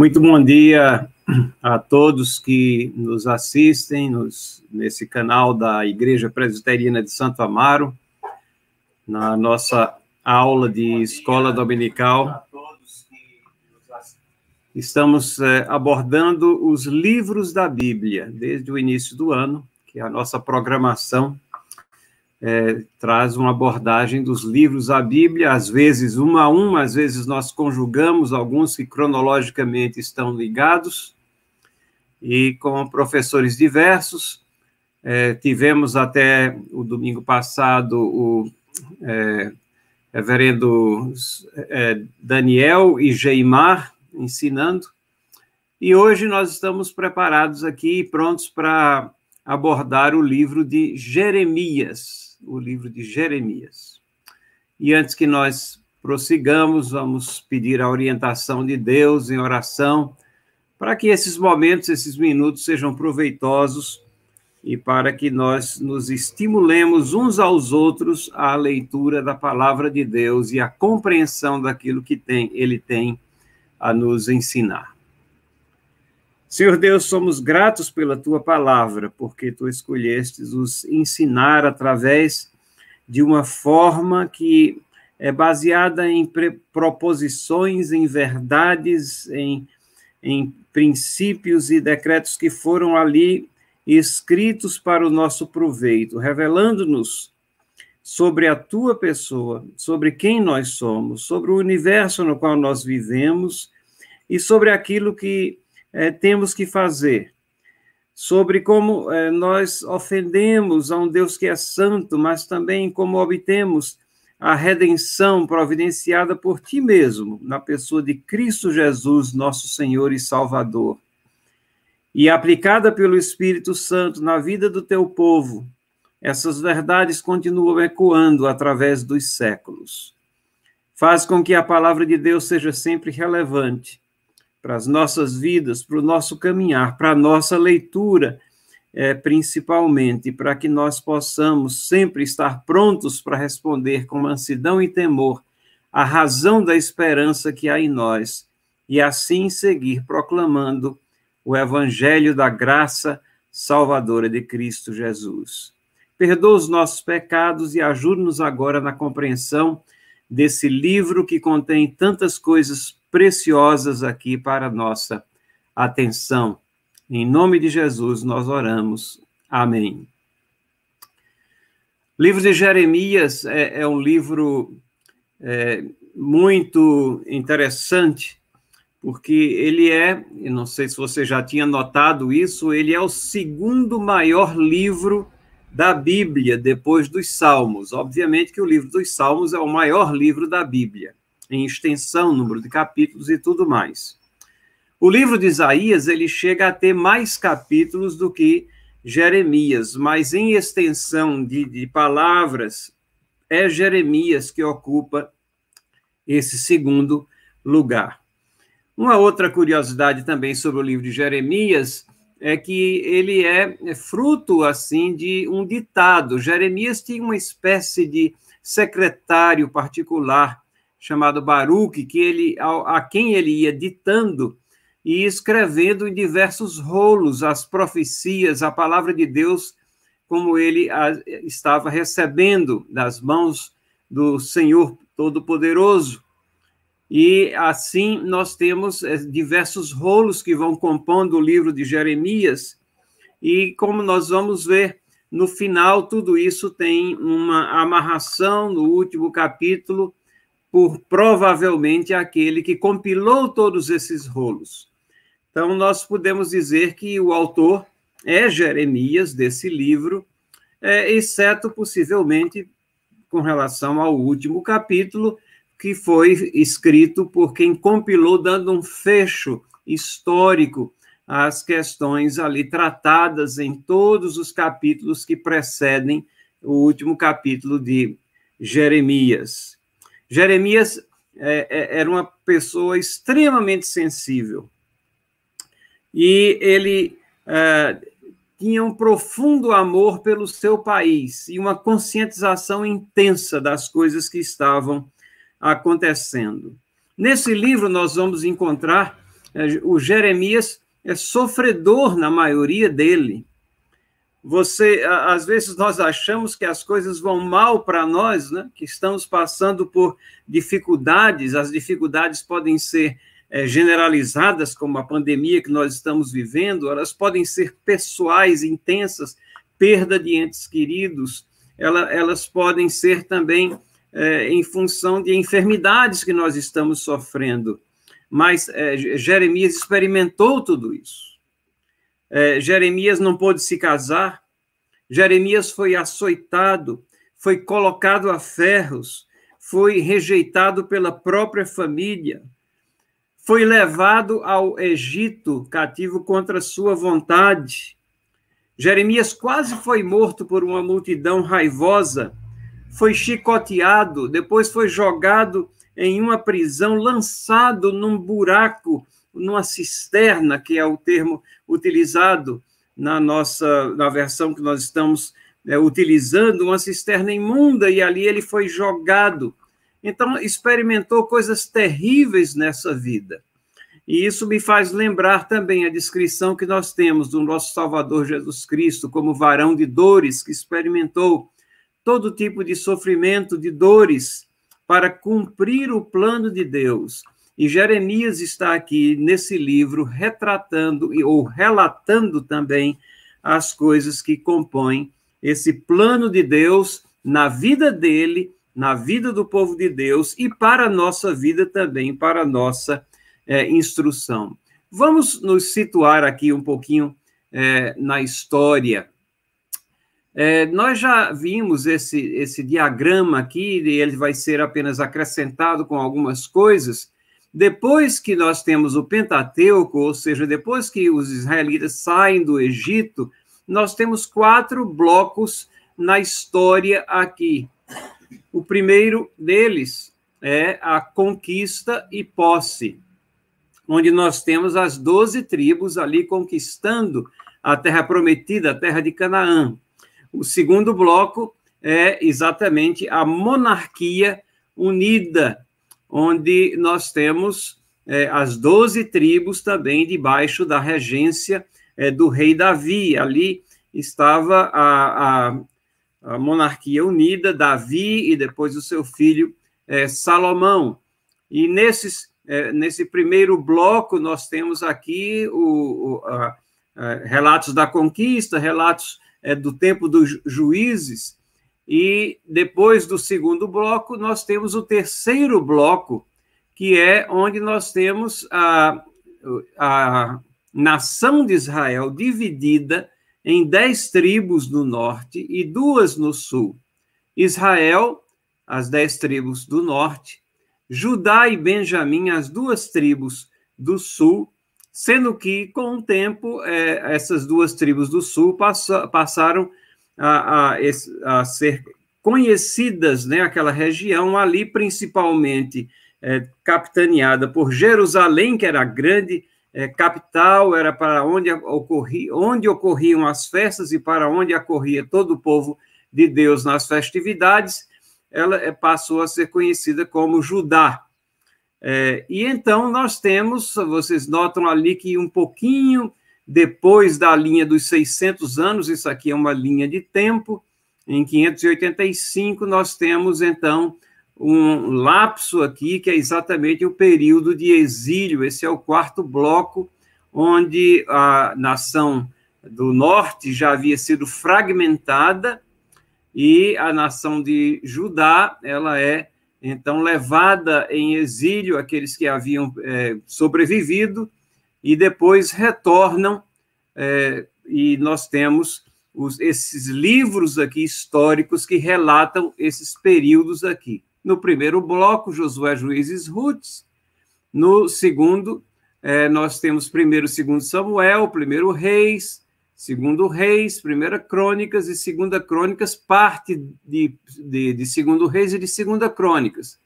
Muito bom dia a todos que nos assistem nos, nesse canal da Igreja Presbiteriana de Santo Amaro, na nossa aula de escola dominical. Estamos é, abordando os livros da Bíblia desde o início do ano, que é a nossa programação é, traz uma abordagem dos livros da Bíblia, às vezes um a um, às vezes nós conjugamos alguns que cronologicamente estão ligados, e com professores diversos. É, tivemos até o domingo passado o é, reverendo é, Daniel e Geimar ensinando, e hoje nós estamos preparados aqui, prontos para abordar o livro de Jeremias o livro de Jeremias. E antes que nós prossigamos, vamos pedir a orientação de Deus em oração, para que esses momentos, esses minutos sejam proveitosos e para que nós nos estimulemos uns aos outros à leitura da palavra de Deus e à compreensão daquilo que tem, ele tem a nos ensinar. Senhor Deus, somos gratos pela tua palavra, porque tu escolhestes os ensinar através de uma forma que é baseada em proposições, em verdades, em, em princípios e decretos que foram ali escritos para o nosso proveito, revelando-nos sobre a tua pessoa, sobre quem nós somos, sobre o universo no qual nós vivemos e sobre aquilo que é, temos que fazer, sobre como é, nós ofendemos a um Deus que é santo, mas também como obtemos a redenção providenciada por ti mesmo, na pessoa de Cristo Jesus, nosso Senhor e Salvador, e aplicada pelo Espírito Santo na vida do teu povo, essas verdades continuam ecoando através dos séculos. Faz com que a palavra de Deus seja sempre relevante para as nossas vidas, para o nosso caminhar, para a nossa leitura, é, principalmente, para que nós possamos sempre estar prontos para responder com mansidão e temor a razão da esperança que há em nós, e assim seguir proclamando o evangelho da graça salvadora de Cristo Jesus. Perdoa os nossos pecados e ajude-nos agora na compreensão desse livro que contém tantas coisas preciosas aqui para a nossa atenção. Em nome de Jesus nós oramos. Amém. O livro de Jeremias é, é um livro é, muito interessante, porque ele é, não sei se você já tinha notado isso, ele é o segundo maior livro da Bíblia depois dos Salmos. Obviamente que o livro dos Salmos é o maior livro da Bíblia em extensão, número de capítulos e tudo mais. O livro de Isaías, ele chega a ter mais capítulos do que Jeremias, mas em extensão de, de palavras, é Jeremias que ocupa esse segundo lugar. Uma outra curiosidade também sobre o livro de Jeremias é que ele é, é fruto assim de um ditado. Jeremias tinha uma espécie de secretário particular chamado Baruch, que ele, a, a quem ele ia ditando e escrevendo em diversos rolos as profecias, a palavra de Deus, como ele a, estava recebendo das mãos do Senhor Todo-Poderoso. E assim nós temos é, diversos rolos que vão compondo o livro de Jeremias, e como nós vamos ver no final, tudo isso tem uma amarração no último capítulo por provavelmente aquele que compilou todos esses rolos. Então, nós podemos dizer que o autor é Jeremias, desse livro, é, exceto possivelmente com relação ao último capítulo, que foi escrito por quem compilou, dando um fecho histórico às questões ali tratadas em todos os capítulos que precedem o último capítulo de Jeremias. Jeremias é, é, era uma pessoa extremamente sensível e ele é, tinha um profundo amor pelo seu país e uma conscientização intensa das coisas que estavam acontecendo. Nesse livro, nós vamos encontrar é, o Jeremias é sofredor na maioria dele. Você, às vezes nós achamos que as coisas vão mal para nós, né? Que estamos passando por dificuldades. As dificuldades podem ser é, generalizadas, como a pandemia que nós estamos vivendo. Elas podem ser pessoais, intensas, perda de entes queridos. Ela, elas podem ser também é, em função de enfermidades que nós estamos sofrendo. Mas é, Jeremias experimentou tudo isso. É, Jeremias não pôde se casar, Jeremias foi açoitado, foi colocado a ferros, foi rejeitado pela própria família, foi levado ao Egito cativo contra sua vontade. Jeremias quase foi morto por uma multidão raivosa, foi chicoteado, depois foi jogado em uma prisão, lançado num buraco numa cisterna, que é o termo utilizado na nossa na versão que nós estamos é, utilizando, uma cisterna imunda, e ali ele foi jogado. Então, experimentou coisas terríveis nessa vida. E isso me faz lembrar também a descrição que nós temos do nosso Salvador Jesus Cristo como varão de dores, que experimentou todo tipo de sofrimento, de dores, para cumprir o plano de Deus. E Jeremias está aqui nesse livro retratando ou relatando também as coisas que compõem esse plano de Deus na vida dele, na vida do povo de Deus e para a nossa vida também, para a nossa é, instrução. Vamos nos situar aqui um pouquinho é, na história. É, nós já vimos esse, esse diagrama aqui, e ele vai ser apenas acrescentado com algumas coisas, depois que nós temos o Pentateuco, ou seja, depois que os israelitas saem do Egito, nós temos quatro blocos na história aqui. O primeiro deles é a conquista e posse, onde nós temos as doze tribos ali conquistando a terra prometida, a terra de Canaã. O segundo bloco é exatamente a monarquia unida, onde nós temos é, as doze tribos também debaixo da regência é, do rei Davi. Ali estava a, a, a, monarquia unida, Davi e depois o seu filho é, Salomão. E nesses, é, nesse primeiro bloco, nós temos aqui o, o a, relatos da conquista, relatos é, do tempo dos juízes, e depois do segundo bloco, nós temos o terceiro bloco, que é onde nós temos a, a nação de Israel dividida em dez tribos no norte e duas no sul. Israel, as dez tribos do norte, Judá e Benjamim, as duas tribos do sul, sendo que, com o tempo, é, essas duas tribos do sul passaram a, a, a ser conhecidas, né, aquela região ali, principalmente é, capitaneada por Jerusalém, que era a grande é, capital, era para onde, ocorri, onde ocorriam as festas e para onde acorria todo o povo de Deus nas festividades, ela é, passou a ser conhecida como Judá. É, e então nós temos, vocês notam ali que um pouquinho depois da linha dos 600 anos, isso aqui é uma linha de tempo, em 585 nós temos então um lapso aqui que é exatamente o período de exílio. Esse é o quarto bloco onde a nação do norte já havia sido fragmentada e a nação de Judá ela é então levada em exílio aqueles que haviam é, sobrevivido e depois retornam, é, e nós temos os, esses livros aqui históricos que relatam esses períodos aqui. No primeiro bloco, Josué, Juízes, Ruts. No segundo, é, nós temos primeiro, segundo Samuel, primeiro Reis, segundo Reis, primeira Crônicas e segunda Crônicas, parte de, de, de segundo Reis e de segunda Crônicas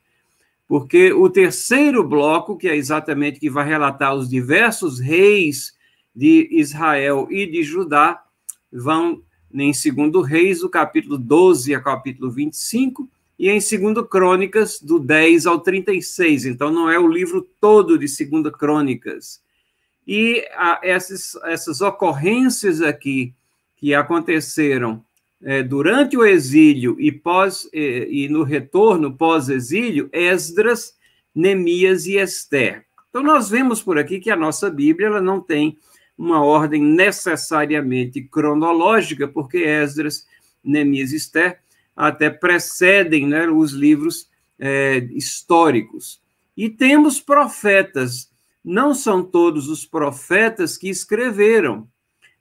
porque o terceiro bloco, que é exatamente que vai relatar os diversos reis de Israel e de Judá, vão em segundo Reis, do capítulo 12 a capítulo 25, e em segundo Crônicas, do 10 ao 36. Então, não é o livro todo de segunda Crônicas, E a, essas, essas ocorrências aqui que aconteceram é, durante o exílio e, pós, é, e no retorno pós-exílio, Esdras, Neemias e Esther. Então, nós vemos por aqui que a nossa Bíblia ela não tem uma ordem necessariamente cronológica, porque Esdras, Neemias e Esther até precedem né, os livros é, históricos. E temos profetas, não são todos os profetas que escreveram,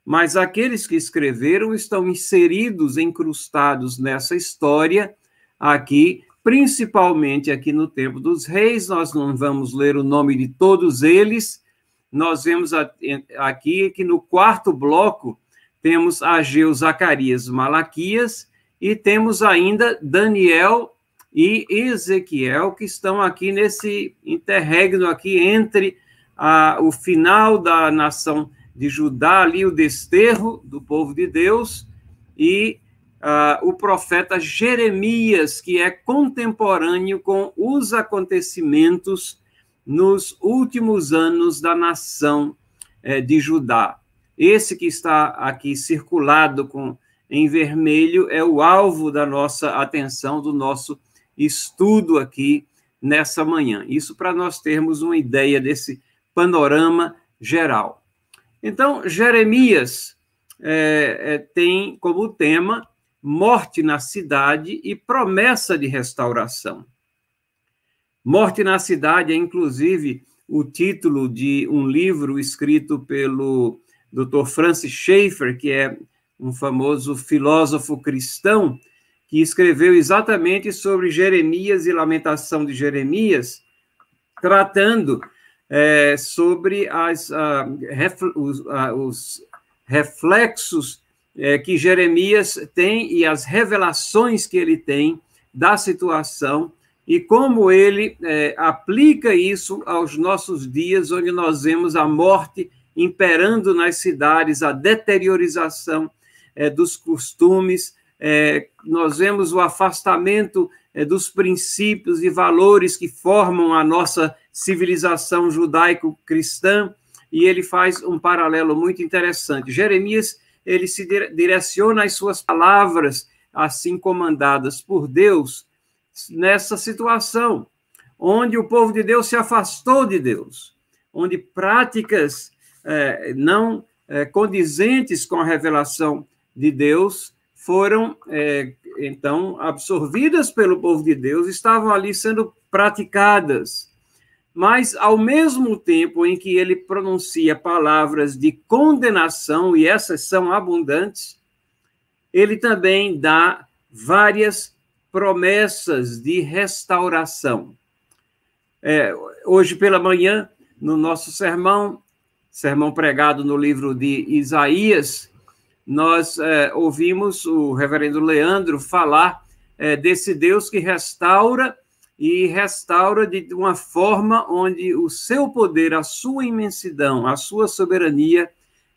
mas aqueles que escreveram estão inseridos, incrustados nessa história aqui, principalmente aqui no tempo dos reis. Nós não vamos ler o nome de todos eles. Nós vemos aqui que no quarto bloco temos Ageu, Zacarias, Malaquias e temos ainda Daniel e Ezequiel que estão aqui nesse interregno aqui entre a, o final da nação de Judá, ali o desterro do povo de Deus, e o profeta Jeremias, que é contemporâneo com os acontecimentos nos últimos anos da nação eh, de Judá. Esse que está aqui circulado com em vermelho é o alvo da nossa atenção, do nosso estudo aqui nessa manhã. Isso para nós termos uma ideia desse panorama geral. Então, Jeremias é, é, tem como tema morte na cidade e promessa de restauração. Morte na cidade é, inclusive, o título de um livro escrito pelo Dr. Francis Schaeffer, que é um famoso filósofo cristão, que escreveu exatamente sobre Jeremias e Lamentação de Jeremias, tratando é, sobre as, os, os, reflexos é, que Jeremias tem e as revelações que ele tem da situação e como ele é, aplica isso aos nossos dias, onde nós vemos a morte imperando nas cidades, a deteriorização é, dos costumes, é, nós vemos o afastamento é, dos princípios e valores que formam a nossa civilização judaico-cristã, e ele faz um paralelo muito interessante. Jeremias, ele se direciona as suas palavras, assim comandadas por Deus, nessa situação, onde o povo de Deus se afastou de Deus, onde práticas é, não é, condizentes com a revelação de Deus foram, é, então, absorvidas pelo povo de Deus, estavam ali sendo praticadas mas ao mesmo tempo em que ele pronuncia palavras de condenação, e essas são abundantes, ele também dá várias promessas de restauração. É, hoje pela manhã, no nosso sermão, sermão pregado no livro de Isaías, nós é, ouvimos o reverendo Leandro falar é, desse Deus que restaura e restaura de uma forma onde o seu poder, a sua imensidão, a sua soberania,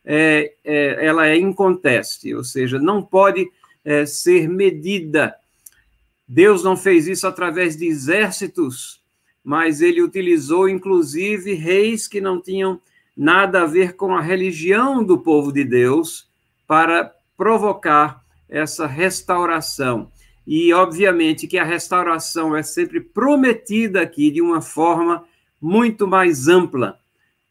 é, é, ela é inconteste, ou seja, não pode é, ser medida. Deus não fez isso através de exércitos, mas ele utilizou, inclusive, reis que não tinham nada a ver com a religião do povo de Deus para provocar essa restauração. E, obviamente, que a restauração é sempre prometida aqui de uma forma muito mais ampla.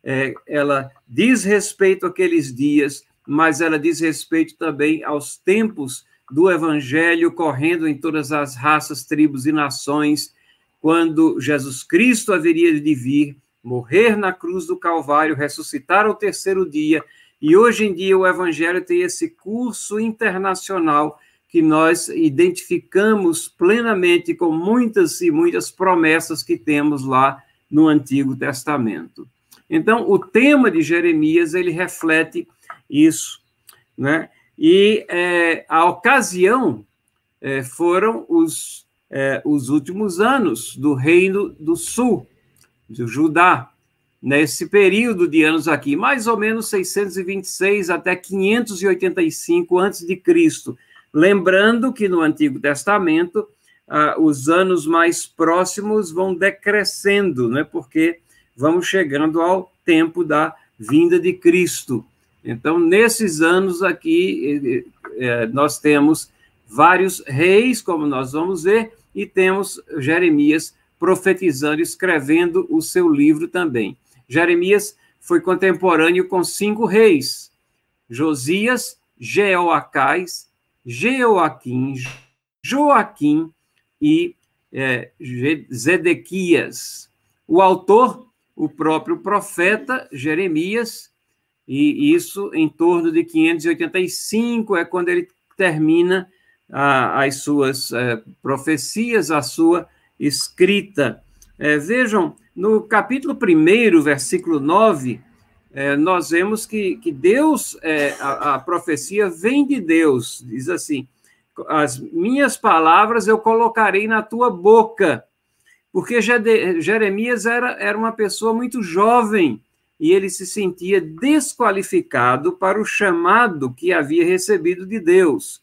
É, ela diz respeito àqueles dias, mas ela diz respeito também aos tempos do evangelho correndo em todas as raças, tribos e nações, quando Jesus Cristo haveria de vir, morrer na cruz do Calvário, ressuscitar ao terceiro dia, e hoje em dia o evangelho tem esse curso internacional que nós identificamos plenamente com muitas e muitas promessas que temos lá no Antigo Testamento. Então, o tema de Jeremias ele reflete isso, né? E é, a ocasião é, foram os, é, os últimos anos do Reino do Sul, de Judá, nesse período de anos aqui, mais ou menos 626 até 585 antes de Cristo. Lembrando que no Antigo Testamento, ah, os anos mais próximos vão decrescendo, né? porque vamos chegando ao tempo da vinda de Cristo. Então, nesses anos aqui, é, nós temos vários reis, como nós vamos ver, e temos Jeremias profetizando, escrevendo o seu livro também. Jeremias foi contemporâneo com cinco reis: Josias, Jeoacás, Jeoaquim, Joaquim e é, Zedequias. O autor, o próprio profeta Jeremias, e isso em torno de 585 é quando ele termina a, as suas é, profecias, a sua escrita. É, vejam, no capítulo 1, versículo 9, é, nós vemos que, que Deus, é, a, a, profecia vem de Deus, diz assim: as minhas palavras eu colocarei na tua boca, porque Jeremias era, era uma pessoa muito jovem e ele se sentia desqualificado para o chamado que havia recebido de Deus.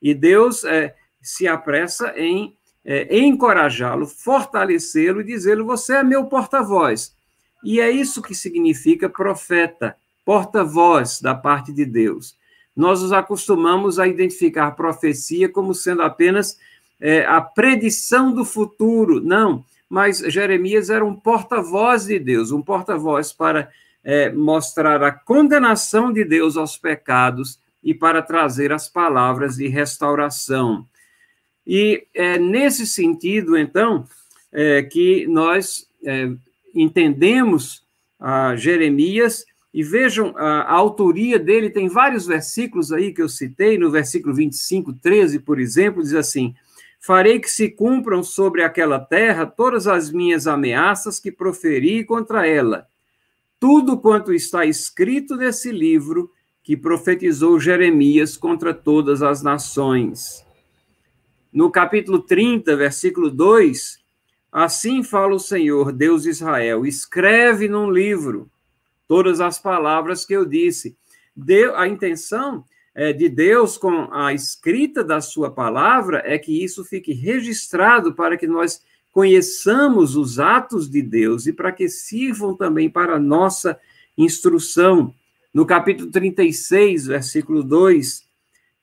E Deus é, se apressa em é, encorajá-lo, fortalecê-lo e dizê-lo: Você é meu porta-voz. E é isso que significa profeta, porta-voz da parte de Deus. Nós nos acostumamos a identificar profecia como sendo apenas é, a predição do futuro. Não, mas Jeremias era um porta-voz de Deus, um porta-voz para é, mostrar a condenação de Deus aos pecados e para trazer as palavras de restauração. E é nesse sentido, então, é, que nós é, entendemos a Jeremias, e vejam, a, a, autoria dele tem vários versículos aí que eu citei, no versículo 25, 13, por exemplo, diz assim: Farei que se cumpram sobre aquela terra todas as minhas ameaças que proferi contra ela. Tudo quanto está escrito nesse livro que profetizou Jeremias contra todas as nações. No capítulo 30, versículo 2, assim fala o Senhor, Deus de Israel: escreve num livro todas as palavras que eu disse. Deu, a intenção é, de Deus com a escrita da sua palavra é que isso fique registrado para que nós conheçamos os atos de Deus e para que sirvam também para nossa instrução. No capítulo 36, versículo 2,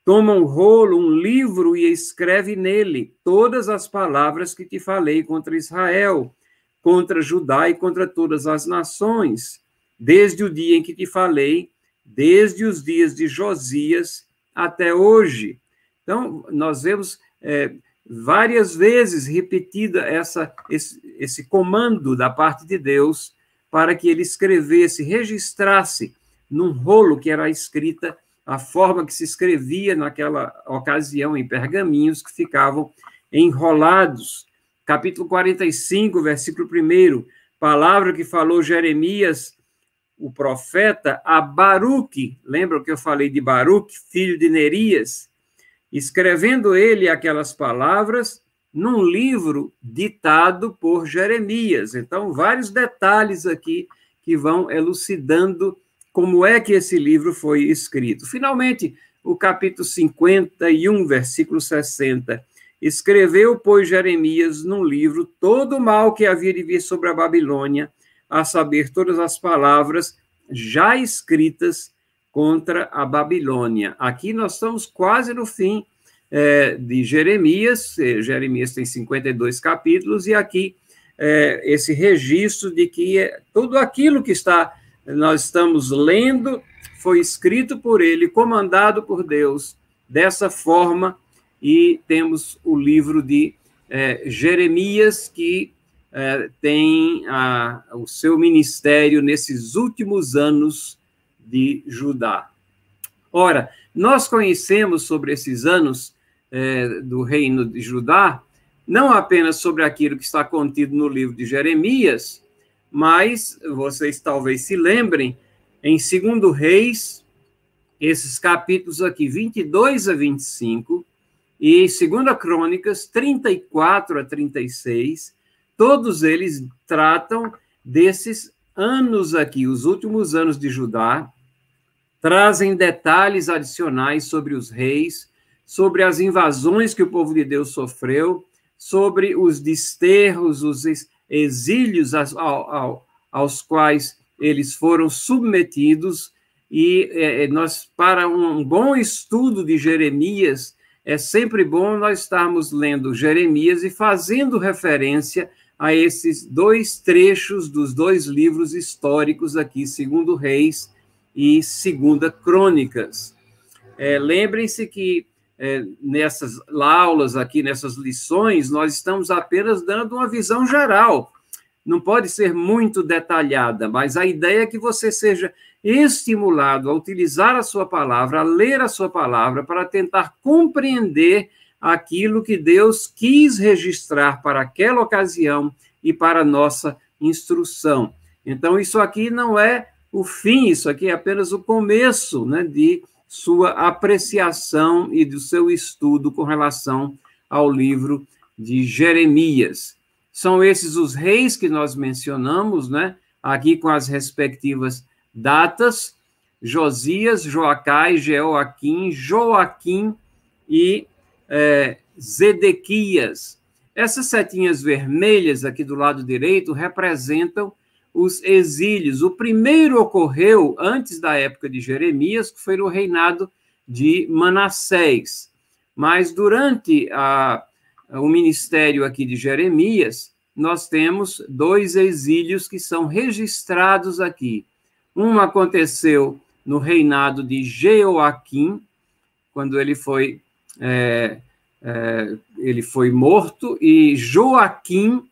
toma um rolo, um livro e escreve nele todas as palavras que te falei contra Israel, contra Judá e contra todas as nações, desde o dia em que te falei, desde os dias de Josias até hoje. Então, nós vemos é, várias vezes repetida essa, esse, esse comando da parte de Deus para que ele escrevesse, registrasse num rolo que era escrita a forma que se escrevia naquela ocasião em pergaminhos que ficavam enrolados. Capítulo 45, versículo 1, palavra que falou Jeremias, o profeta, a Baruque, lembra que eu falei de Baruque, filho de Nerias, escrevendo ele aquelas palavras num livro ditado por Jeremias. Então, vários detalhes aqui que vão elucidando como é que esse livro foi escrito. Finalmente, o capítulo 51, versículo 60. Escreveu, pois, Jeremias num livro todo o mal que havia de vir sobre a Babilônia, a saber, todas as palavras já escritas contra a Babilônia. Aqui nós estamos quase no fim é, de Jeremias, Jeremias tem 52 capítulos, e aqui é, esse registro de que é, tudo aquilo que está nós estamos lendo, foi escrito por ele, comandado por Deus, dessa forma, e temos o livro de é, Jeremias, que é, tem a, o seu ministério nesses últimos anos de Judá. Ora, nós conhecemos sobre esses anos é, do reino de Judá, não apenas sobre aquilo que está contido no livro de Jeremias, mas vocês talvez se lembrem, em 2 Reis, esses capítulos aqui, 22 a 25, e 2 Crônicas, 34 a 36, todos eles tratam desses anos aqui, os últimos anos de Judá, trazem detalhes adicionais sobre os reis, sobre as invasões que o povo de Deus sofreu, sobre os desterros, os exílios aos, quais eles foram submetidos e é, nós para um bom estudo de Jeremias é sempre bom nós estarmos lendo Jeremias e fazendo referência a esses dois trechos dos dois livros históricos aqui, segundo Reis e segunda Crônicas. É, Lembrem-se que é, nessas aulas aqui, nessas lições, nós estamos apenas dando uma visão geral. Não pode ser muito detalhada, mas a ideia é que você seja estimulado a utilizar a sua palavra, a ler a sua palavra, para tentar compreender aquilo que Deus quis registrar para aquela ocasião e para a nossa instrução. Então, isso aqui não é o fim, isso aqui é apenas o começo né, de sua apreciação e do seu estudo com relação ao livro de Jeremias. São esses os reis que nós mencionamos, né? Aqui com as respectivas datas: Josias, Joacai, Jeoaquim, Joaquim e é, Zedequias. Essas setinhas vermelhas aqui do lado direito representam os exílios. O primeiro ocorreu antes da época de Jeremias, que foi no reinado de Manassés. Mas durante a, o ministério aqui de Jeremias, nós temos dois exílios que são registrados aqui. Um aconteceu no reinado de Jeoaquim, quando ele foi, é, é, ele foi morto, e Joaquim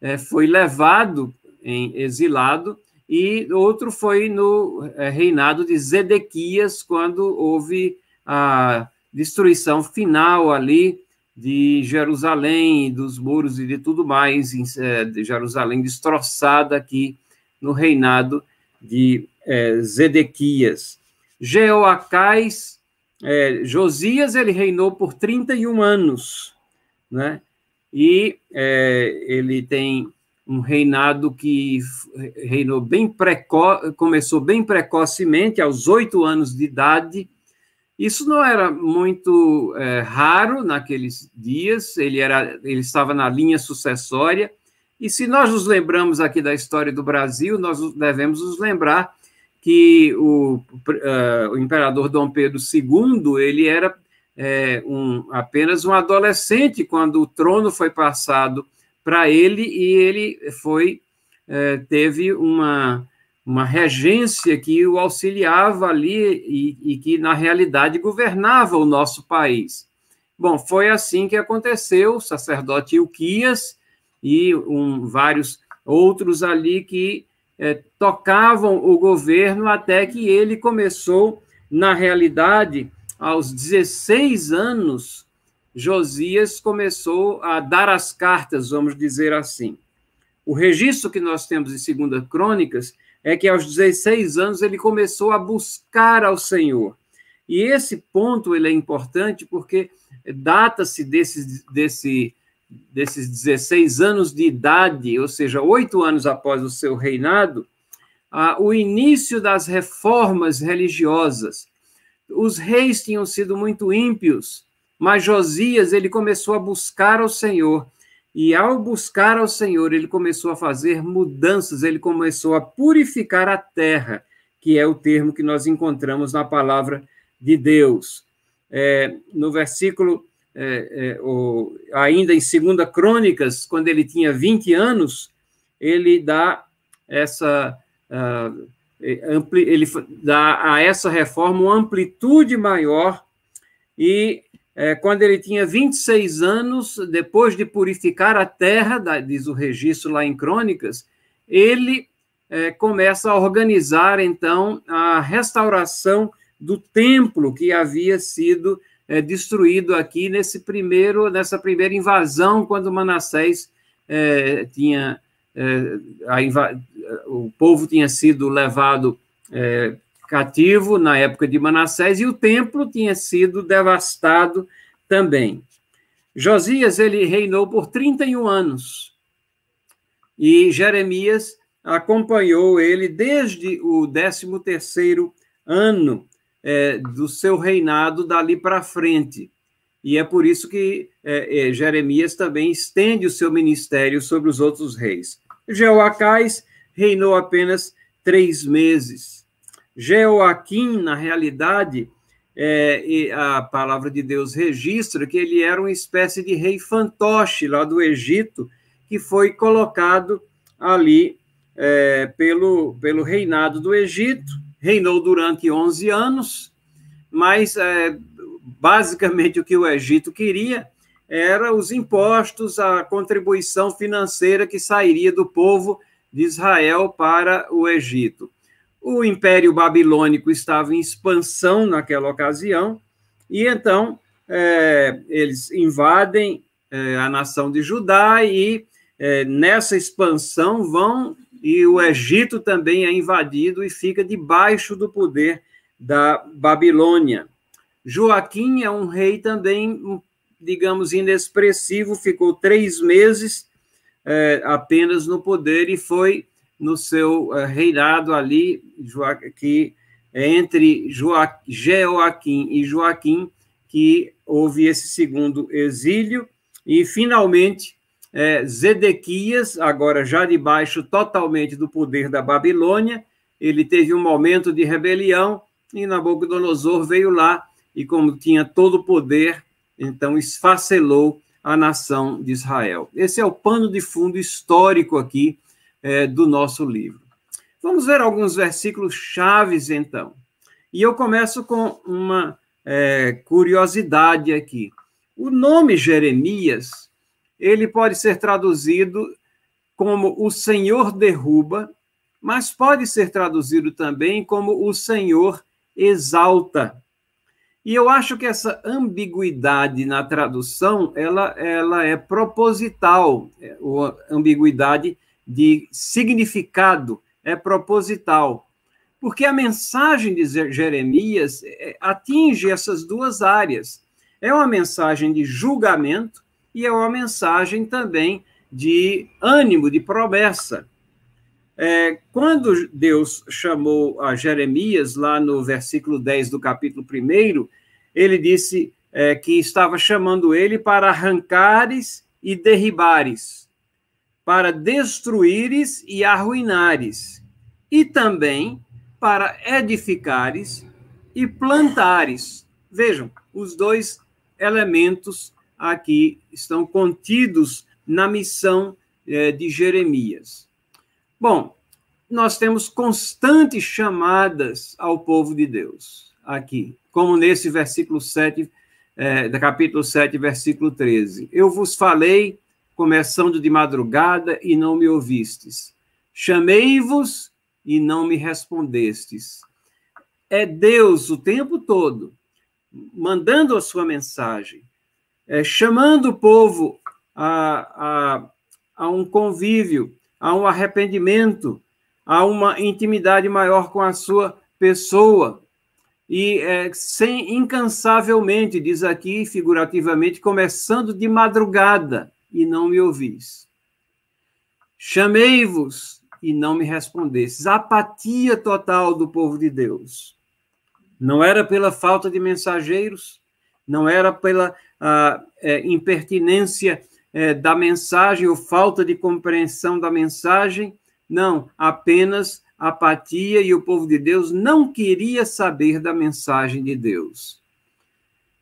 é, foi levado em exilado, e outro foi no é, reinado de Zedequias, quando houve a destruição final ali de Jerusalém, dos muros e de tudo mais, é, de Jerusalém destroçada aqui no reinado de é, Zedequias. Jeoacás, Josias, ele reinou por 31 anos, né? E ele tem um reinado que reinou bem precoce, começou bem precocemente, aos oito anos de idade. Isso não era muito é, raro naqueles dias, ele, era, ele estava na linha sucessória. E se nós nos lembramos aqui da história do Brasil, nós devemos nos lembrar que o, uh, o imperador Dom Pedro II ele era é, um, apenas um adolescente quando o trono foi passado para ele e ele foi é, teve uma, uma regência que o auxiliava ali e, e, que, na realidade, governava o nosso país. Bom, foi assim que aconteceu, o sacerdote Ilquias e um, vários outros ali que é, tocavam o governo até que ele começou, na realidade, aos 16 anos, Josias começou a dar as cartas, vamos dizer assim. O registro que nós temos em Segunda Crônicas é que aos 16 anos ele começou a buscar ao Senhor. E esse ponto ele é importante porque data-se desses, desse, desses 16 anos de idade, ou seja, oito anos após o seu reinado, a, o início das reformas religiosas. Os reis tinham sido muito ímpios, mas Josias, ele começou a buscar ao Senhor. E ao buscar ao Senhor, ele começou a fazer mudanças, ele começou a purificar a terra, que é o termo que nós encontramos na palavra de Deus. É, no versículo, é, é, o, ainda em 2 Crônicas, quando ele tinha 20 anos, ele dá essa. Uh, ele dá a essa reforma uma amplitude maior e é, quando ele tinha 26 anos, depois de purificar a terra, diz o registro lá em Crônicas, ele é, começa a organizar, então, a restauração do templo que havia sido é, destruído aqui nesse primeiro, nessa primeira invasão, quando Manassés é, tinha. É, a, o povo tinha sido levado é, cativo na época de Manassés e o templo tinha sido devastado também. Josias ele reinou por 31 anos e Jeremias acompanhou ele desde o 13º ano é, do seu reinado dali para frente. E é por isso que é, é, Jeremias também estende o seu ministério sobre os outros reis. Jeoacás reinou apenas três meses. Jeoaquim, na realidade, é, a palavra de Deus registra que ele era uma espécie de rei fantoche lá do Egito, que foi colocado ali é, pelo, pelo reinado do Egito, reinou durante 11 anos, mas é, basicamente o que o Egito queria era os impostos, a contribuição financeira que sairia do povo de Israel para o Egito. O Império Babilônico estava em expansão naquela ocasião, e então é, eles invadem é, a nação de Judá e é, nessa expansão vão e o Egito também é invadido e fica debaixo do poder da Babilônia. Joaquim é um rei também, digamos, inexpressivo, ficou três meses é, apenas no poder e foi no seu é, reinado ali, que entre Joaquim e Joaquim, que houve esse segundo exílio, e finalmente é, Zedequias, agora já debaixo totalmente do poder da Babilônia, ele teve um momento de rebelião e Nabucodonosor veio lá e, como tinha todo o poder, então esfacelou a nação de Israel. Esse é o pano de fundo histórico aqui é, do nosso livro. Vamos ver alguns versículos chaves, então. E eu começo com uma é, curiosidade aqui. O nome Jeremias ele pode ser traduzido como o Senhor derruba, mas pode ser traduzido também como o Senhor exalta. E eu acho que essa ambiguidade na tradução, ela, ela é proposital, é, ou ambiguidade de significado é proposital, porque a mensagem de Jeremias é, atinge essas duas áreas. É uma mensagem de julgamento e é uma mensagem também de ânimo, de promessa. É, quando Deus chamou a Jeremias, lá no versículo 10 do capítulo 1, ele disse é, que estava chamando ele para arrancares e derribares, para destruíres e arruinares, e também para edificares e plantares. Vejam, os dois elementos aqui estão contidos na missão é, de Jeremias. Bom, nós temos constantes chamadas ao povo de Deus aqui, como nesse versículo 7, é, do capítulo 7, versículo 13. Eu vos falei, começando de madrugada, e não me ouvistes. Chamei-vos e não me respondestes. É Deus o tempo todo mandando a sua mensagem, é, chamando o povo a, a, a um convívio, a um arrependimento, a uma intimidade maior com a sua pessoa. E é, sem incansavelmente, diz aqui figurativamente, começando de madrugada, e não me ouvis. Chamei-vos e não me respondestes. Apatia total do povo de Deus. Não era pela falta de mensageiros, não era pela a, é, impertinência é, da mensagem ou falta de compreensão da mensagem, não, apenas apatia e o povo de Deus não queria saber da mensagem de Deus.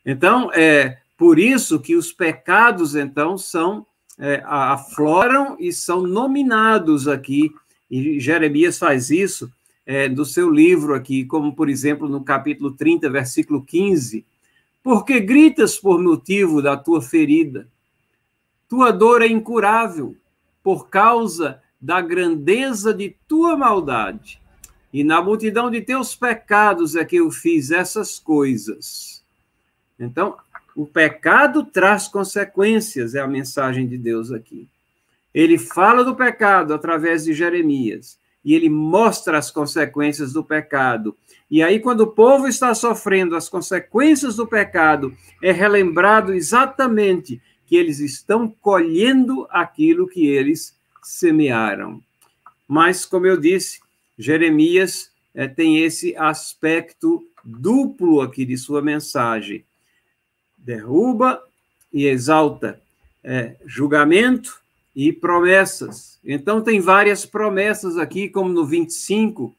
Então, é por isso que os pecados, então, são é, afloram e são nominados aqui, e Jeremias faz isso é, do seu livro aqui, como, por exemplo, no capítulo 30, versículo 15, porque gritas por motivo da tua ferida? Tua dor é incurável por causa da grandeza de tua maldade. E na multidão de teus pecados é que eu fiz essas coisas. Então, o pecado traz consequências, é a mensagem de Deus aqui. Ele fala do pecado através de Jeremias e ele mostra as consequências do pecado. E aí, quando o povo está sofrendo as consequências do pecado, é relembrado exatamente que eles estão colhendo aquilo que eles semearam. Mas, como eu disse, Jeremias é, tem esse aspecto duplo aqui de sua mensagem: derruba e exalta, é, julgamento e promessas. Então, tem várias promessas aqui, como no 25,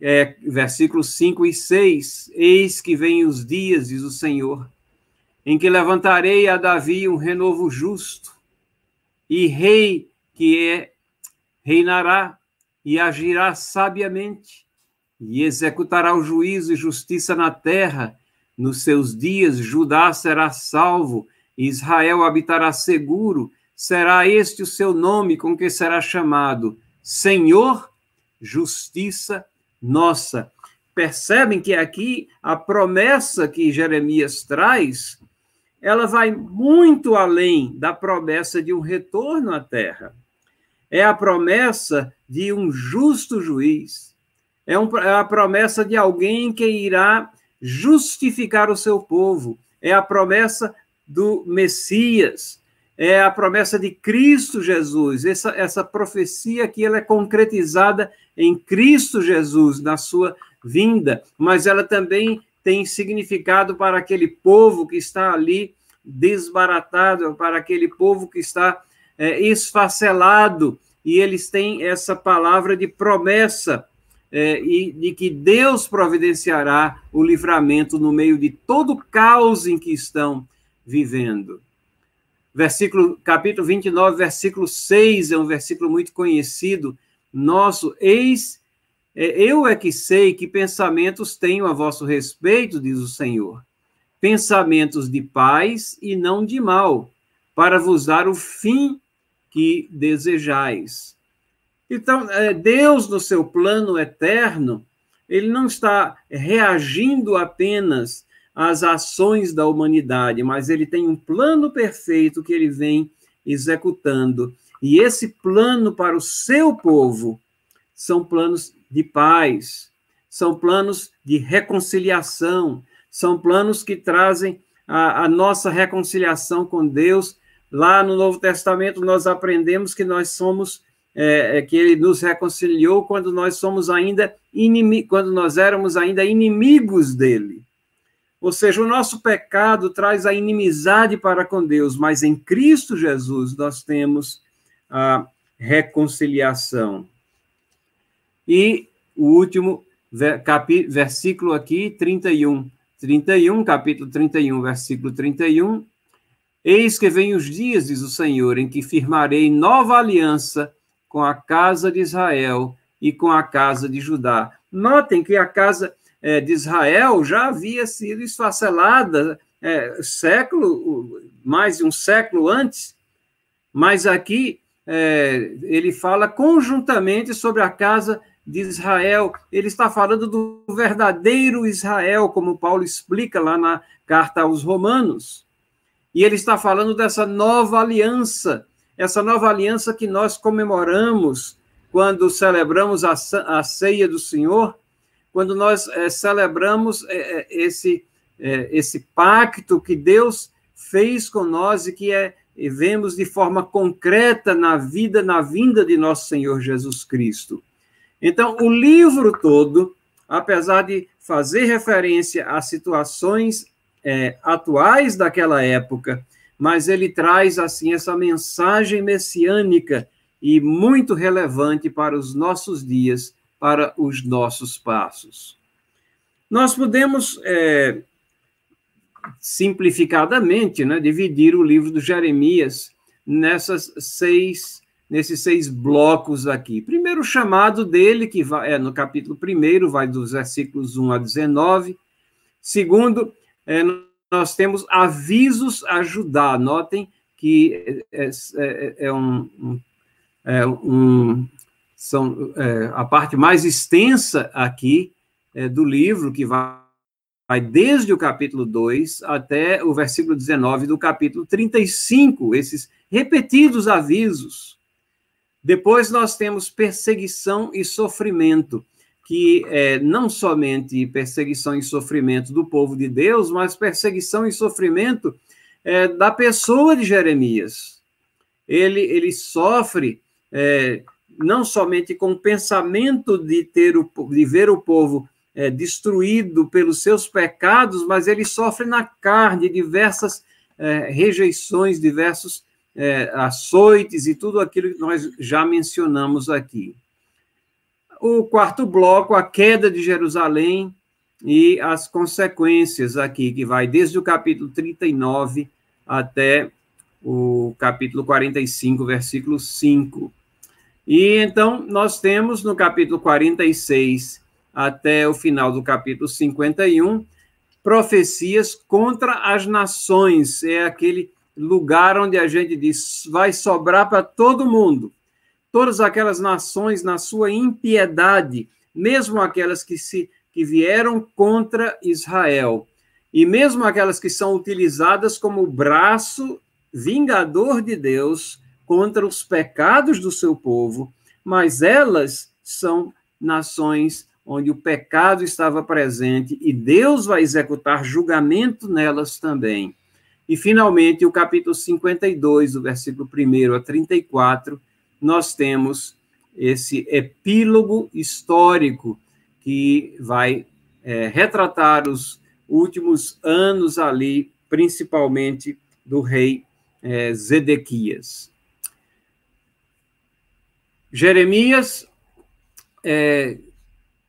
é, versículos 5 e 6. Eis que vem os dias, diz o Senhor, em que levantarei a Davi um renovo justo, e rei que é, reinará e agirá sabiamente, e executará o juízo e justiça na terra. Nos seus dias, Judá será salvo, Israel habitará seguro, será este o seu nome com que será chamado Senhor, justiça nossa. Percebem que aqui a promessa que Jeremias traz, ela vai muito além da promessa de um retorno à terra. É a promessa de um justo juiz. É, um, é a promessa de alguém que irá justificar o seu povo. É a promessa do Messias é a promessa de Cristo Jesus. Essa, essa profecia aqui ela é concretizada em Cristo Jesus, na sua vinda, mas ela também tem significado para aquele povo que está ali desbaratado, para aquele povo que está é, esfacelado, e eles têm essa palavra de promessa, é, e de que Deus providenciará o livramento no meio de todo o caos em que estão vivendo versículo, capítulo 29, versículo 6, é um versículo muito conhecido nosso. Eis, é, eu é que sei que pensamentos tenho a vosso respeito, diz o Senhor. Pensamentos de paz e não de mal, para vos dar o fim que desejais. Então, é, Deus, no seu plano eterno, ele não está reagindo apenas as ações da humanidade, mas ele tem um plano perfeito que ele vem executando. E esse plano para o seu povo são planos de paz, são planos de reconciliação, são planos que trazem a, a nossa reconciliação com Deus. Lá no Novo Testamento, nós aprendemos que nós somos é, é que ele nos reconciliou quando nós somos ainda inimigos, quando nós éramos ainda inimigos dele. Ou seja, o nosso pecado traz a inimizade para com Deus, mas em Cristo Jesus nós temos a reconciliação. E o último versículo aqui, 31. 31, capítulo 31, versículo 31. Eis que vem os dias, diz o Senhor, em que firmarei nova aliança com a casa de Israel e com a casa de Judá. Notem que a casa é, de Israel já havia sido esfacelada é, século, mais de um século antes, mas aqui é, ele fala conjuntamente sobre a casa de Israel. Ele está falando do verdadeiro Israel, como Paulo explica lá na carta aos Romanos. E ele está falando dessa nova aliança, essa nova aliança que nós comemoramos quando celebramos a, a ceia do Senhor, quando nós é, celebramos é, esse, é, esse pacto que Deus fez com nós e que é, e vemos de forma concreta na vida, na vinda de nosso Senhor Jesus Cristo. Então, o livro todo, apesar de fazer referência a situações atuais daquela época, mas ele traz assim essa mensagem messiânica e muito relevante para os nossos dias para os nossos passos. Nós podemos, é, simplificadamente, né, dividir o livro do Jeremias nessas seis, nesses seis blocos aqui. Primeiro, o chamado dele, que vai, é no capítulo primeiro, vai dos versículos 1 a 19. Segundo, é, nós temos avisos a ajudar. Notem que é, é, é um, um, é são é, a parte mais extensa aqui é, do livro, que vai, vai desde o capítulo 2 até o versículo 19 do capítulo 35, esses repetidos avisos. Depois nós temos perseguição e sofrimento, que é não somente perseguição e sofrimento do povo de Deus, mas perseguição e sofrimento é, da pessoa de Jeremias. Ele, ele sofre é, não somente com o pensamento de, ter o, de ver o povo é, destruído pelos seus pecados, mas ele sofre na carne diversas é, rejeições, diversos é, açoites e tudo aquilo que nós já mencionamos aqui. O quarto bloco, a queda de Jerusalém e as consequências aqui, que vai desde o capítulo 39 até o capítulo 45, versículo 5. E então nós temos no capítulo 46 até o final do capítulo 51 profecias contra as nações. É aquele lugar onde a gente diz vai sobrar para todo mundo. Todas aquelas nações na sua impiedade, mesmo aquelas que se que vieram contra Israel, e mesmo aquelas que são utilizadas como braço vingador de Deus contra os pecados do seu povo, mas elas são nações onde o pecado estava presente e Deus vai executar julgamento nelas também. E, finalmente, o capítulo 52, do versículo 1 a 34, nós temos esse epílogo histórico que vai é, retratar os últimos anos ali, principalmente do rei é, Zedequias. Jeremias é,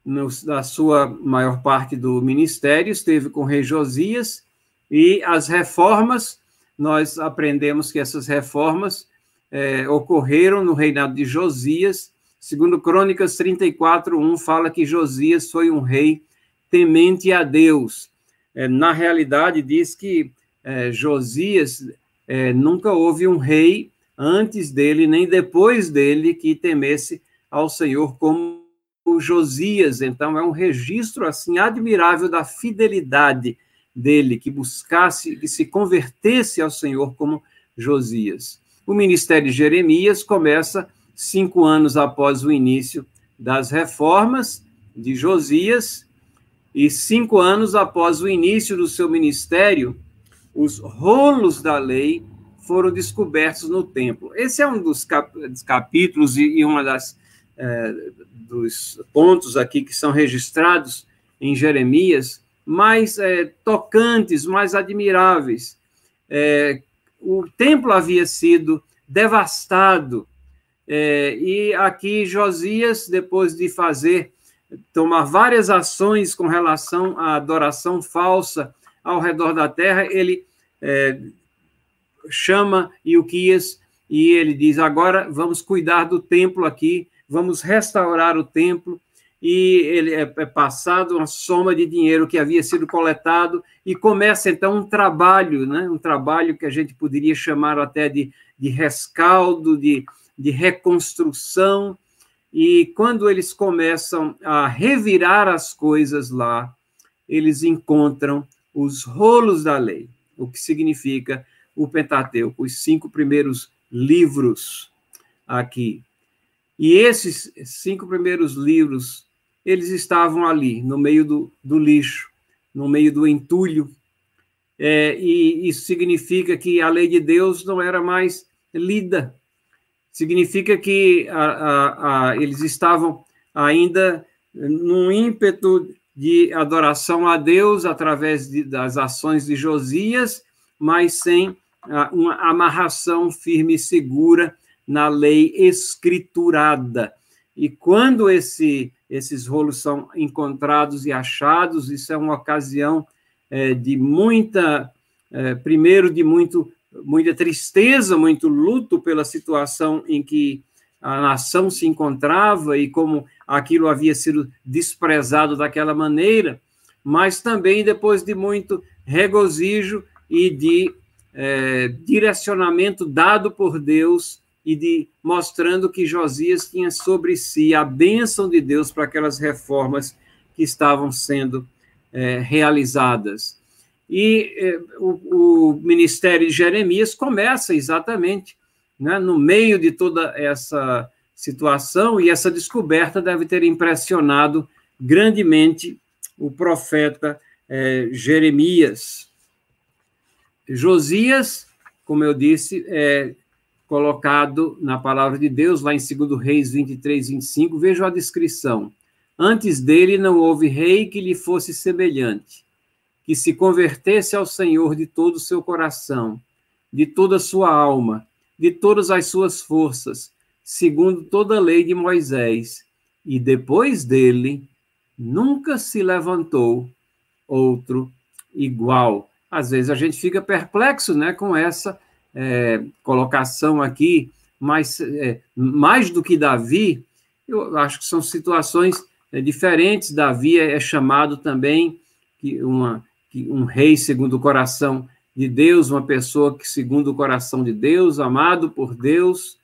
no, na sua maior parte do ministério, esteve com o rei Josias, e as reformas, nós aprendemos que essas reformas é, ocorreram no reinado de Josias, segundo Crônicas 34, 1, fala que Josias foi um rei temente a Deus. É, na realidade, diz que é, Josias é, nunca houve um rei antes dele, nem depois dele, que temesse ao Senhor como Josias, então é um registro assim admirável da fidelidade dele, que buscasse, que se convertesse ao Senhor como Josias. O ministério de Jeremias começa cinco anos após o início das reformas de Josias, e cinco anos após o início do seu ministério, os rolos da lei foram descobertos no templo. Esse é um dos capítulos e uma das é, dos pontos aqui que são registrados em Jeremias, mais é, tocantes, mais admiráveis. É, o templo havia sido devastado, é, e aqui Josias, depois de fazer, tomar várias ações com relação à adoração falsa ao redor da terra, ele é, chama Ilquias e ele diz: agora vamos cuidar do templo aqui vamos restaurar o templo, e ele é, é passado uma soma de dinheiro que havia sido coletado, e começa então um trabalho, né? um trabalho que a gente poderia chamar até de, de rescaldo, de, de reconstrução, e quando eles começam a revirar as coisas lá, eles encontram os rolos da lei, o que significa o Pentateuco, os cinco primeiros livros aqui. E esses cinco primeiros livros, eles estavam ali, no meio do, do lixo, no meio do entulho. É, e isso significa que a lei de Deus não era mais lida. Significa que a, a, a, eles estavam ainda num ímpeto de adoração a Deus através de, das ações de Josias, mas sem uma amarração firme e segura na lei escriturada. E quando esse, esses rolos são encontrados e achados, isso é uma ocasião é, de muita, é, primeiro, de muito, muita tristeza, muito luto pela situação em que a nação se encontrava e como aquilo havia sido desprezado daquela maneira, mas também depois de muito regozijo e de é, direcionamento dado por Deus e de mostrando que Josias tinha sobre si a bênção de Deus para aquelas reformas que estavam sendo é, realizadas. E é, o, o, ministério de Jeremias começa exatamente né, no meio de toda essa situação, e essa descoberta deve ter impressionado grandemente o profeta é, Jeremias. Josias, como eu disse, é, colocado na palavra de Deus, lá em 2 Reis 23, 25, vejam a descrição. Antes dele não houve rei que lhe fosse semelhante, que se convertesse ao Senhor de todo o seu coração, de toda a sua alma, de todas as suas forças, segundo toda a lei de Moisés, e depois dele nunca se levantou outro igual. Às vezes a gente fica perplexo né, com essa é, colocação aqui, mas é, mais do que Davi, eu acho que são situações é, diferentes. Davi é, é chamado também que uma, que um rei segundo o coração de Deus, uma pessoa que segundo o coração de Deus, amado por Deus.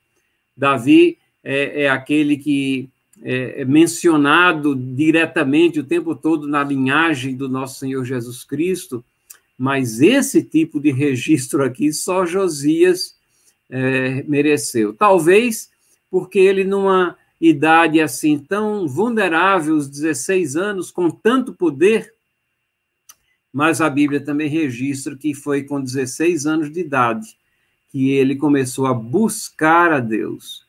Davi é, é aquele que é, é mencionado diretamente o tempo todo na linhagem do nosso Senhor Jesus Cristo, mas esse tipo de registro aqui só Josias é, mereceu. Talvez porque ele, numa idade assim tão vulnerável, os 16 anos, com tanto poder, mas a Bíblia também registra que foi com 16 anos de idade que ele começou a buscar a Deus.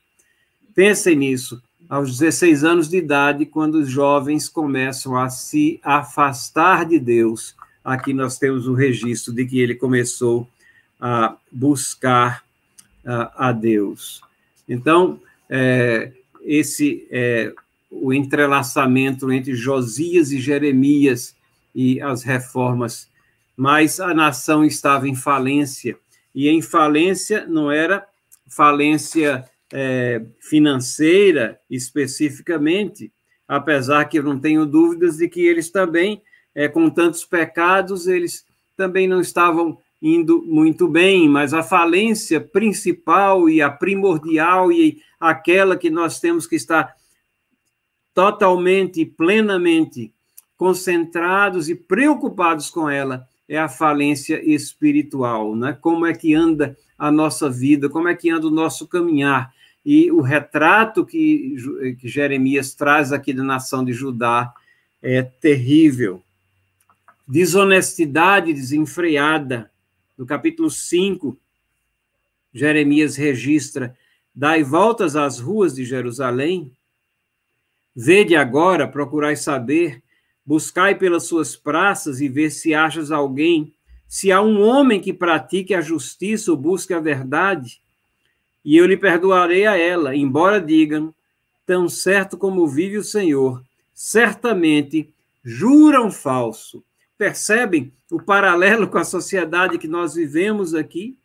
Pensem nisso, aos 16 anos de idade, quando os jovens começam a se afastar de Deus. Aqui nós temos o registro de que ele começou a buscar a, a Deus. Então, é, esse é, o entrelaçamento entre Josias e Jeremias e as reformas, mas a nação estava em falência, e em falência não era falência é, financeira especificamente, apesar que eu não tenho dúvidas de que eles também, é, com tantos pecados, eles também não estavam indo muito bem, mas a falência principal e a primordial e aquela que nós temos que estar totalmente, plenamente concentrados e preocupados com ela é a falência espiritual, né? Como é que anda a nossa vida, como é que anda o nosso caminhar. E o retrato que, que Jeremias traz aqui da nação de Judá é terrível. Desonestidade desenfreada. No capítulo 5, Jeremias registra: Dai voltas às ruas de Jerusalém. Vede agora, procurai saber, buscai pelas suas praças e ver se achas alguém se há um homem que pratique a justiça ou busque a verdade, e eu lhe perdoarei a ela, embora digam, tão certo como vive o Senhor, certamente juram falso. Percebem o paralelo com a sociedade que nós vivemos aqui?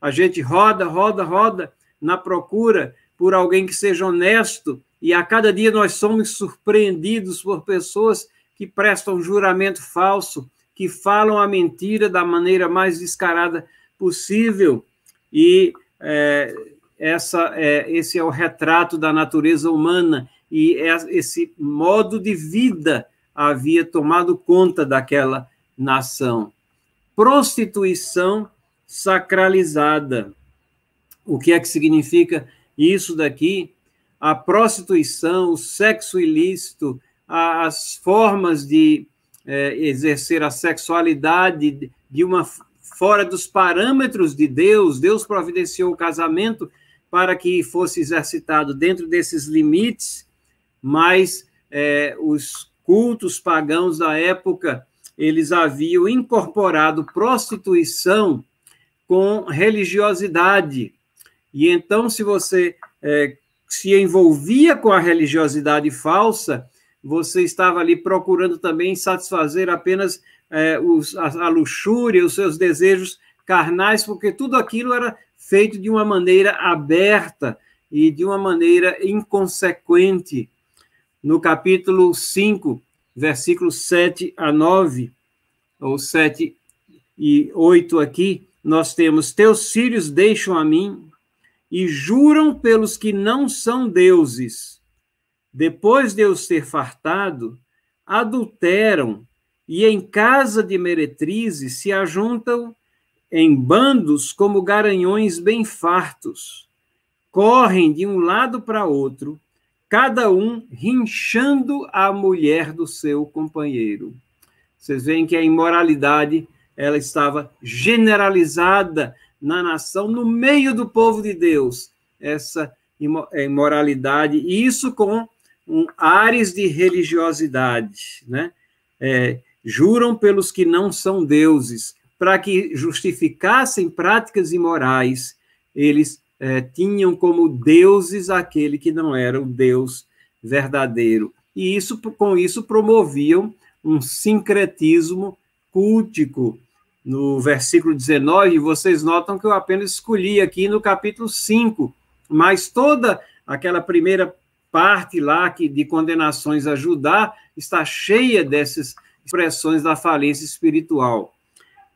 A gente roda, roda, roda na procura por alguém que seja honesto, e a cada dia nós somos surpreendidos por pessoas que prestam juramento falso, que falam a mentira da maneira mais descarada possível. E é, essa, é, esse é o retrato da natureza humana, e é, esse modo de vida havia tomado conta daquela nação. Prostituição sacralizada. O que é que significa isso daqui? A prostituição, o sexo ilícito, as formas de é, exercer a sexualidade de uma fora dos parâmetros de Deus, Deus providenciou o casamento para que fosse exercitado dentro desses limites, mas é, os cultos pagãos da época eles haviam incorporado prostituição com religiosidade. E então, se você é, se envolvia com a religiosidade falsa, você estava ali procurando também satisfazer apenas é, os, a, a luxúria, os seus desejos carnais, porque tudo aquilo era feito de uma maneira aberta e de uma maneira inconsequente. No capítulo 5, versículos 7 a 9, ou 7 e 8 aqui, nós temos: Teus filhos deixam a mim e juram pelos que não são deuses depois de os ter fartado, adulteram e em casa de meretrizes se ajuntam em bandos como garanhões bem fartos. Correm de um lado para outro, cada um rinchando a mulher do seu companheiro. Vocês veem que a imoralidade ela estava generalizada na nação, no meio do povo de Deus, essa imoralidade, e isso com um ares de religiosidade, né? É, juram pelos que não são deuses, para que justificassem práticas imorais eles é, tinham como deuses aquele que não era o Deus verdadeiro. E isso, com isso promoviam um sincretismo cultico. No versículo 19, vocês notam que eu apenas escolhi aqui no capítulo 5, mas toda aquela primeira parte lá que, de condenações a Judá está cheia dessas expressões da falência espiritual.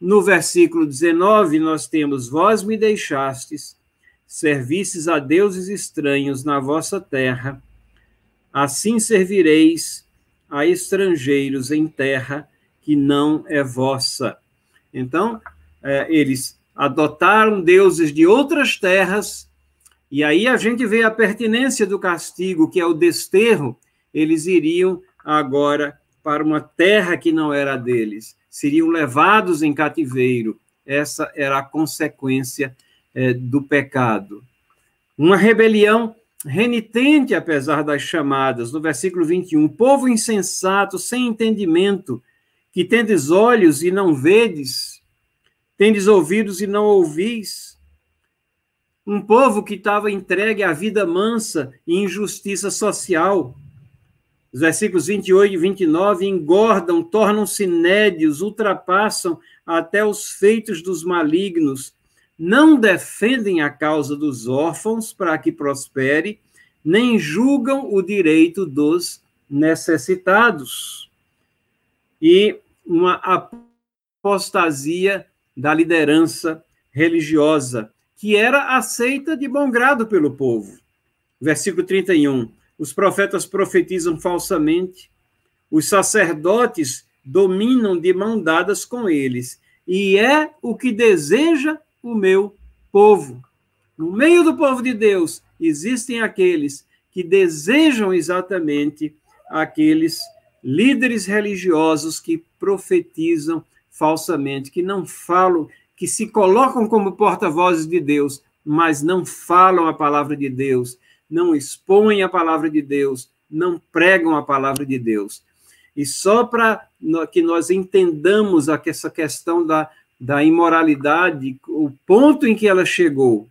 No versículo 19, nós temos: Vós me deixastes, servistes a deuses estranhos na vossa terra, assim servireis a estrangeiros em terra que não é vossa. Então, é, eles adotaram deuses de outras terras, e aí a gente vê a pertinência do castigo, que é o desterro. Eles iriam agora para uma terra que não era deles, seriam levados em cativeiro. Essa era a consequência é, do pecado. Uma rebelião renitente, apesar das chamadas, no versículo 21, povo insensato, sem entendimento, que tendes olhos e não vedes, tendes ouvidos e não ouvis. Um povo que estava entregue à vida mansa e injustiça social. Os versículos 28 e 29 engordam, tornam-se nédios, ultrapassam até os feitos dos malignos, não defendem a causa dos órfãos para que prospere, nem julgam o direito dos necessitados. E uma apostasia da liderança religiosa, que era aceita de bom grado pelo povo. Versículo 31. Os profetas profetizam falsamente, os sacerdotes dominam de mão dadas com eles, e é o que deseja o meu povo. No meio do povo de Deus existem aqueles que desejam exatamente aqueles líderes religiosos que profetizam falsamente, que não falam, que se colocam como porta-vozes de Deus, mas não falam a palavra de Deus, não expõem a palavra de Deus, não pregam a palavra de Deus. E só para que nós entendamos essa questão da, da imoralidade, o ponto em que ela chegou,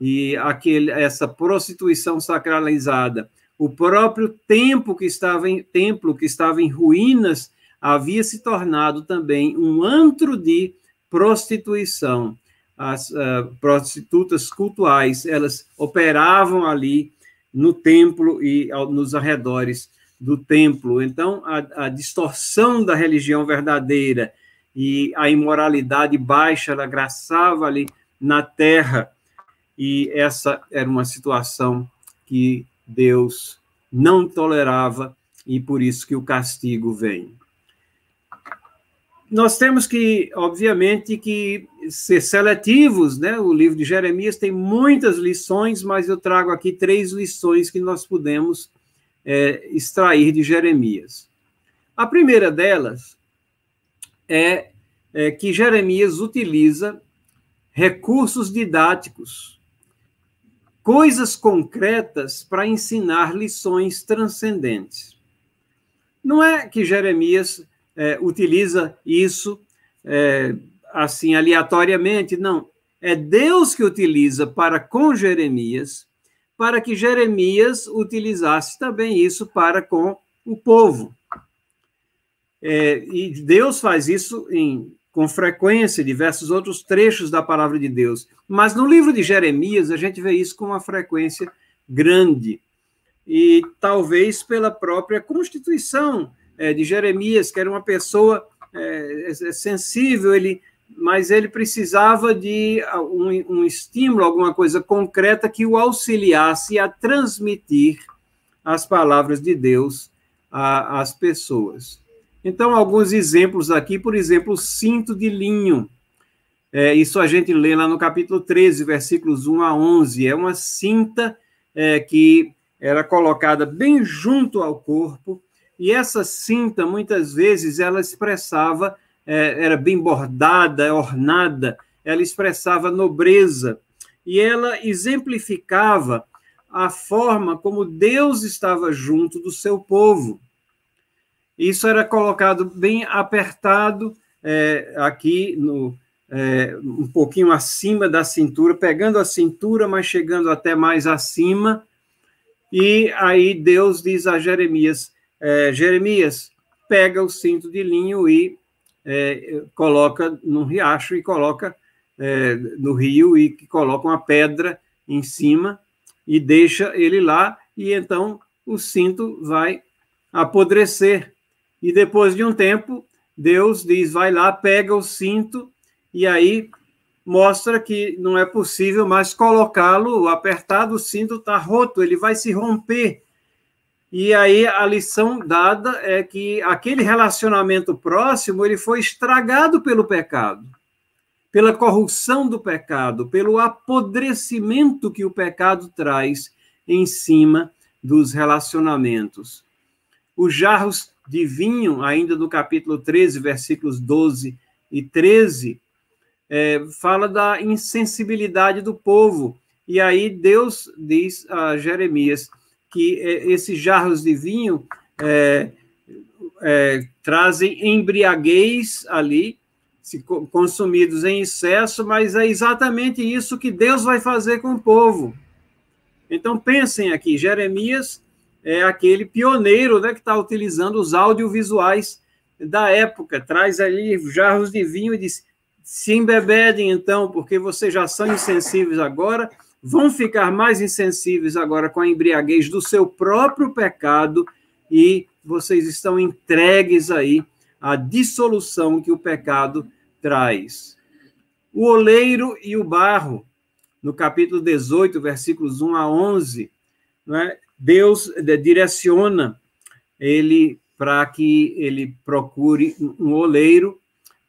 e aquele, essa prostituição sacralizada, o próprio templo que estava em, templo que estava em ruínas havia se tornado também um antro de prostituição. As uh, prostitutas cultuais, elas operavam ali no templo e ao, nos arredores do templo. Então, a, a, distorção da religião verdadeira e a imoralidade baixa, ela graçava ali na terra. E essa era uma situação que Deus não tolerava e por isso que o castigo vem. Nós temos que, obviamente, que ser seletivos, né? O livro de Jeremias tem muitas lições, mas eu trago aqui três lições que nós podemos é, extrair de Jeremias. A primeira delas é, é que Jeremias utiliza recursos didáticos coisas concretas para ensinar lições transcendentes. Não é que Jeremias é, utiliza isso é, assim aleatoriamente, não. É Deus que utiliza para com Jeremias, para que Jeremias utilizasse também isso para com o povo. É, e Deus faz isso em com frequência diversos outros trechos da palavra de Deus. Mas no livro de Jeremias, a gente vê isso com uma frequência grande. E talvez pela própria constituição é, de Jeremias, que era uma pessoa é, é, sensível, ele, mas ele precisava de um, um estímulo, alguma coisa concreta que o auxiliasse a transmitir as palavras de Deus às pessoas. Então, alguns exemplos aqui, por exemplo, cinto de linho. É, isso a gente lê lá no capítulo 13, versículos 1 a 11. É uma cinta é, que era colocada bem junto ao corpo, e essa cinta, muitas vezes, ela expressava, é, era bem bordada, ornada, ela expressava nobreza, e ela exemplificava a forma como Deus estava junto do seu povo. Isso era colocado bem apertado é, aqui no, é, um pouquinho acima da cintura, pegando a cintura, mas chegando até mais acima. E aí Deus diz a Jeremias: é, Jeremias, pega o cinto de linho e é, coloca no riacho e coloca é, no rio e coloca uma pedra em cima e deixa ele lá e então o cinto vai apodrecer. E depois de um tempo, Deus diz: vai lá, pega o cinto, e aí mostra que não é possível mais colocá-lo apertado, o cinto está roto, ele vai se romper. E aí a lição dada é que aquele relacionamento próximo ele foi estragado pelo pecado, pela corrupção do pecado, pelo apodrecimento que o pecado traz em cima dos relacionamentos. Os jarros de vinho, ainda do capítulo 13, versículos 12 e 13, é, fala da insensibilidade do povo. E aí Deus diz a Jeremias que é, esses jarros de vinho é, é, trazem embriaguez ali, se consumidos em excesso, mas é exatamente isso que Deus vai fazer com o povo. Então pensem aqui, Jeremias é aquele pioneiro né, que está utilizando os audiovisuais da época, traz ali jarros de vinho e diz: se embebedem então, porque vocês já são insensíveis agora, vão ficar mais insensíveis agora com a embriaguez do seu próprio pecado e vocês estão entregues aí à dissolução que o pecado traz. O oleiro e o barro, no capítulo 18, versículos 1 a 11, né, Deus direciona ele para que ele procure um oleiro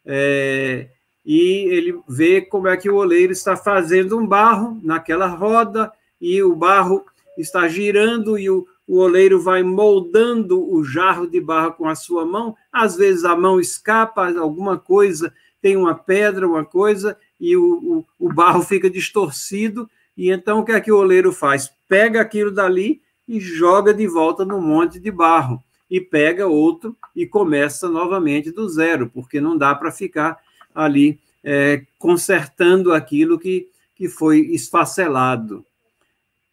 é, e ele vê como é que o oleiro está fazendo um barro naquela roda e o barro está girando e o, o oleiro vai moldando o jarro de barro com a sua mão. Às vezes a mão escapa, alguma coisa, tem uma pedra, uma coisa, e o, o, o barro fica distorcido. E então o que é que o oleiro faz? Pega aquilo dali e joga de volta no monte de barro. E pega outro e começa novamente do zero, porque não dá para ficar ali é, consertando aquilo que, que foi esfacelado.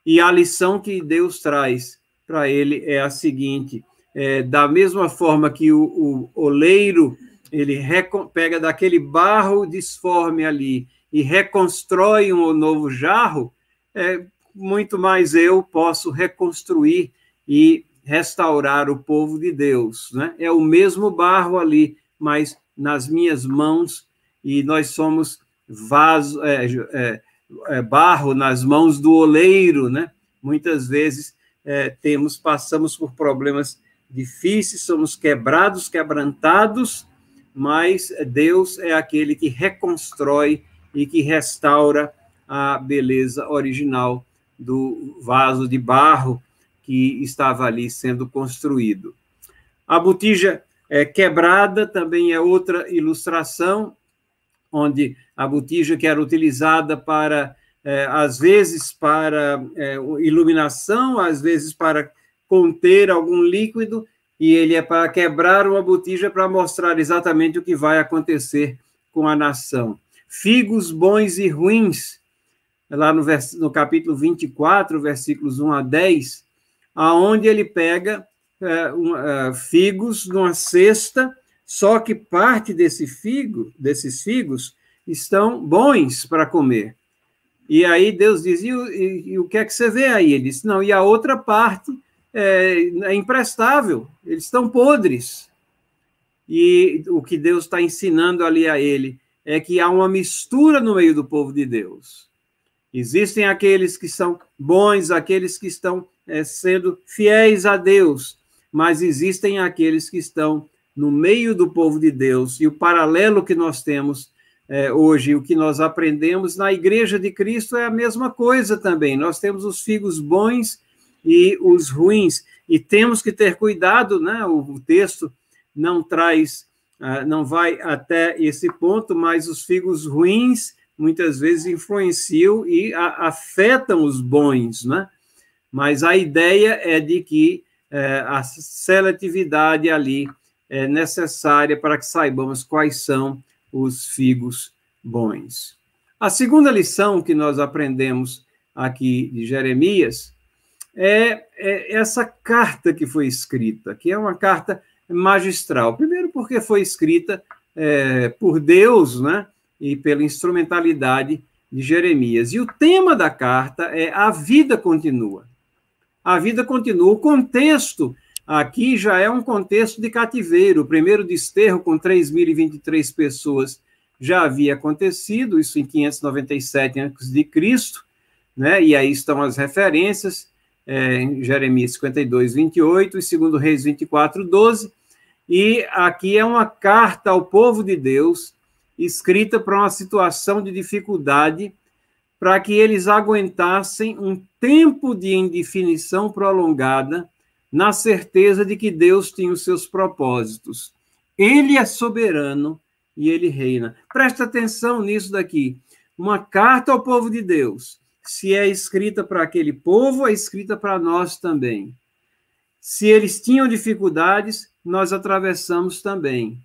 E a lição que Deus traz para ele é a seguinte: é, da mesma forma que o, o oleiro ele pega daquele barro disforme ali e reconstrói um novo jarro, é, muito mais eu posso reconstruir e restaurar o povo de Deus. Né? É o mesmo barro ali, mas nas minhas mãos e nós somos vaso, é, é, é, barro nas mãos do oleiro, né? Muitas vezes é, temos, passamos por problemas difíceis, somos quebrados, quebrantados, mas Deus é aquele que reconstrói e que restaura a beleza original do vaso de barro que estava ali sendo construído. A botija é, quebrada também é outra ilustração onde a botija que era utilizada para, é, às vezes, para é, iluminação, às vezes para conter algum líquido, e ele é para quebrar uma botija para mostrar exatamente o que vai acontecer com a nação. Figos bons e ruins, lá no, vers no capítulo 24, versículos 1 a 10, aonde ele pega é, um, uh, figos numa cesta só que parte desse figo, desses figos estão bons para comer. E aí Deus diz: e, e, e, o que é que você vê aí? Ele disse: não, e a outra parte é, é imprestável, eles estão podres. E o que Deus está ensinando ali a ele é que há uma mistura no meio do povo de Deus. Existem aqueles que são bons, aqueles que estão é, sendo fiéis a Deus, mas existem aqueles que estão no meio do povo de Deus, e o paralelo que nós temos é, hoje, o que nós aprendemos na Igreja de Cristo é a mesma coisa também. Nós temos os figos bons e os ruins, e temos que ter cuidado, né? O, o texto não traz, uh, não vai até esse ponto, mas os figos ruins muitas vezes influenciam e a, afetam os bons, né? Mas a ideia é de que uh, a seletividade ali é necessária para que saibamos quais são os figos bons. A segunda lição que nós aprendemos aqui de Jeremias é, é, essa carta que foi escrita, que é uma carta magistral. Primeiro, porque foi escrita é, por Deus, né? E pela instrumentalidade de Jeremias. E o tema da carta é a vida continua. A vida continua. O contexto aqui já é um contexto de cativeiro. O primeiro desterro com 3.023 pessoas já havia acontecido, isso em 597 a.C., né? E aí estão as referências é, em Jeremias 52, 28 e 2 Reis 24, 12. E aqui é uma carta ao povo de Deus, escrita para uma situação de dificuldade, para que eles aguentassem um tempo de indefinição prolongada, na certeza de que Deus tinha os seus propósitos. Ele é soberano e ele reina. Presta atenção nisso daqui. Uma carta ao povo de Deus, se é escrita para aquele povo, é escrita para nós também. Se eles tinham dificuldades, nós atravessamos também.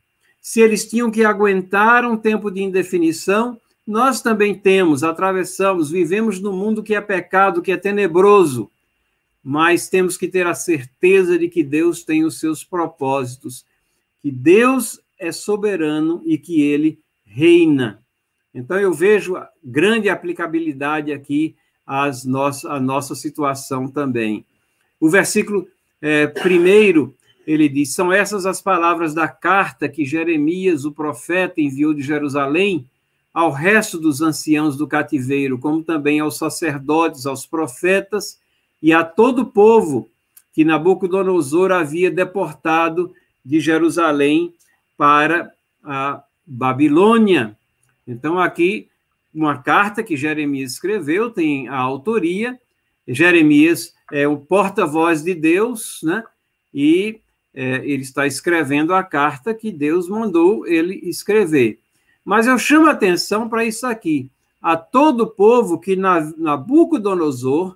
Se eles tinham que aguentar um tempo de indefinição, nós também temos, atravessamos, vivemos no mundo que é pecado, que é tenebroso, mas temos que ter a certeza de que Deus tem os seus propósitos, que Deus é soberano e que ele reina. Então, eu vejo grande aplicabilidade aqui às nossa, à nossa situação também. O versículo é, primeiro, ele diz: São essas as palavras da carta que Jeremias, o profeta, enviou de Jerusalém ao resto dos anciãos do cativeiro, como também aos sacerdotes, aos profetas e a todo o povo que Nabucodonosor havia deportado de Jerusalém para a Babilônia. Então, aqui, uma carta que Jeremias escreveu, tem a autoria. Jeremias é o porta-voz de Deus, né? E é, ele está escrevendo a carta que Deus mandou ele escrever. Mas eu chamo a atenção para isso aqui. A todo o povo que Nabucodonosor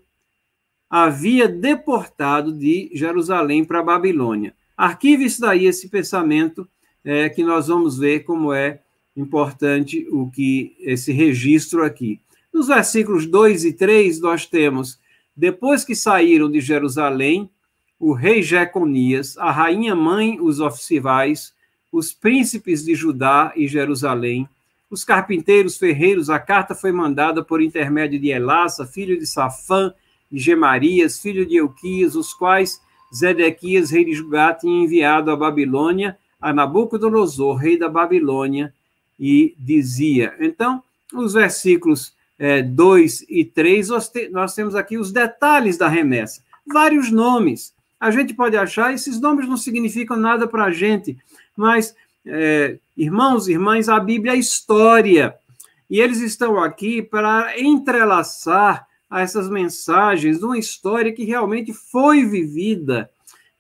havia deportado de Jerusalém para a Babilônia. Arquive isso daí, esse pensamento é, que nós vamos ver como é importante o que esse registro aqui. Nos versículos 2 e 3, nós temos: depois que saíram de Jerusalém, o rei Jeconias, a rainha mãe, os oficiais, os príncipes de Judá e Jerusalém, os carpinteiros, ferreiros, a carta foi mandada por intermédio de Elassa, filho de Safã, e Gemarias, filho de Euquias, os quais Zedequias, rei de Judá, tinha enviado à Babilônia a Nabucodonosor, rei da Babilônia, e dizia. Então, os versículos é, 2 e 3, nós, te, nós temos aqui os detalhes da remessa. Vários nomes. A gente pode achar, esses nomes não significam nada para a gente, mas, é, irmãos irmãs, a Bíblia é história. E eles estão aqui para entrelaçar essas mensagens de uma história que realmente foi vivida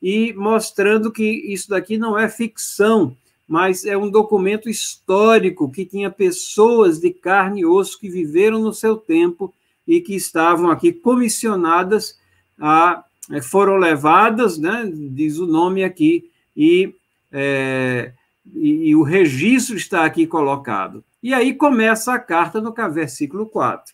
e mostrando que isso daqui não é ficção, mas é um documento histórico que tinha pessoas de carne e osso que viveram no seu tempo e que estavam aqui comissionadas a foram levadas, né, diz o nome aqui, e, é, e, e, o registro está aqui colocado. E aí começa a carta no versículo 4.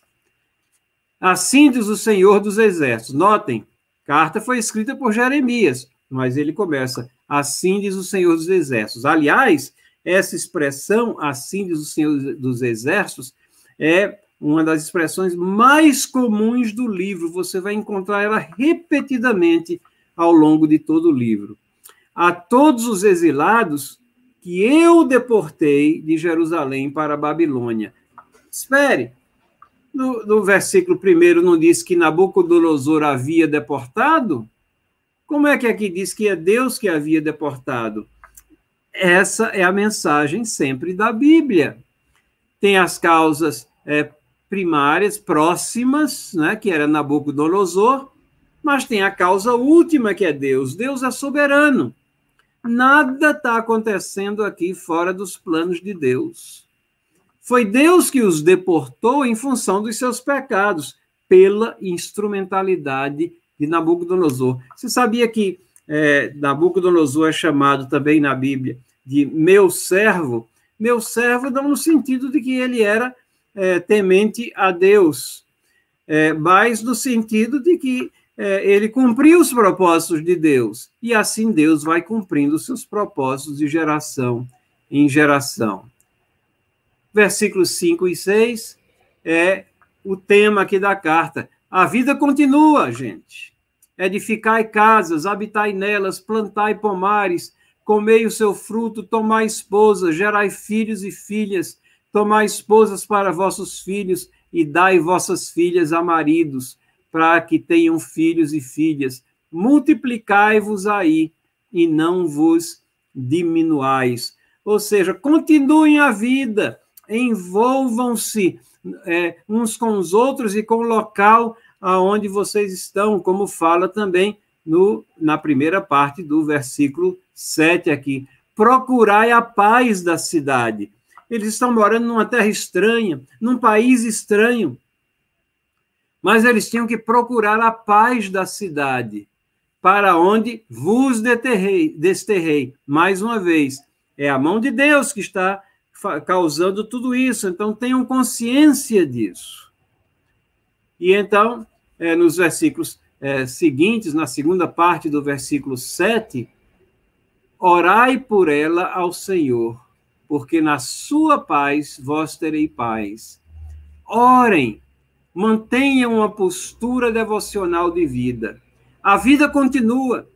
Assim diz o Senhor dos Exércitos. Notem, carta foi escrita por Jeremias, mas ele começa, assim diz o Senhor dos Exércitos. Aliás, essa expressão, assim diz o Senhor dos Exércitos, é uma das expressões mais comuns do livro. Você vai encontrar ela repetidamente ao longo de todo o livro. A todos os exilados que eu deportei de Jerusalém para a Babilônia. Espere, no, no versículo primeiro não diz que Nabucodonosor havia deportado? Como é que aqui diz que é Deus que havia deportado? Essa é a mensagem sempre da Bíblia. Tem as causas é, primárias, próximas, né, que era Nabucodonosor, mas tem a causa última, que é Deus. Deus é soberano. Nada está acontecendo aqui fora dos planos de Deus. Foi Deus que os deportou em função dos seus pecados, pela instrumentalidade de Nabucodonosor. Você sabia que é, Nabucodonosor é chamado também na Bíblia de meu servo? meu servo, não no sentido de que ele era é, temente a Deus, é, mas no sentido de que é, ele cumpriu os propósitos de Deus, e assim Deus vai cumprindo os seus propósitos de geração em geração. Versículos 5 e 6 é o tema aqui da carta. A vida continua, gente. Edificai casas, habitai nelas, plantai pomares, comei o seu fruto, tomai esposas, gerai filhos e filhas, tomai esposas para vossos filhos e dai vossas filhas a maridos, para que tenham filhos e filhas. Multiplicai-vos aí e não vos diminuais. Ou seja, continuem a vida, envolvam-se é, uns com os outros e com o local aonde vocês estão, como fala também no, na primeira parte do versículo 7 aqui. Procurai a paz da cidade. Eles estão morando numa terra estranha, num país estranho. Mas eles tinham que procurar a paz da cidade, para onde vos deterrei, desterrei. Mais uma vez, é a mão de Deus que está causando tudo isso. Então, tenham consciência disso. E então, é, nos versículos é, seguintes, na segunda parte do versículo 7, orai por ela ao Senhor, porque na sua paz vós terei paz. Orem, mantenham uma postura devocional de vida. A vida continua.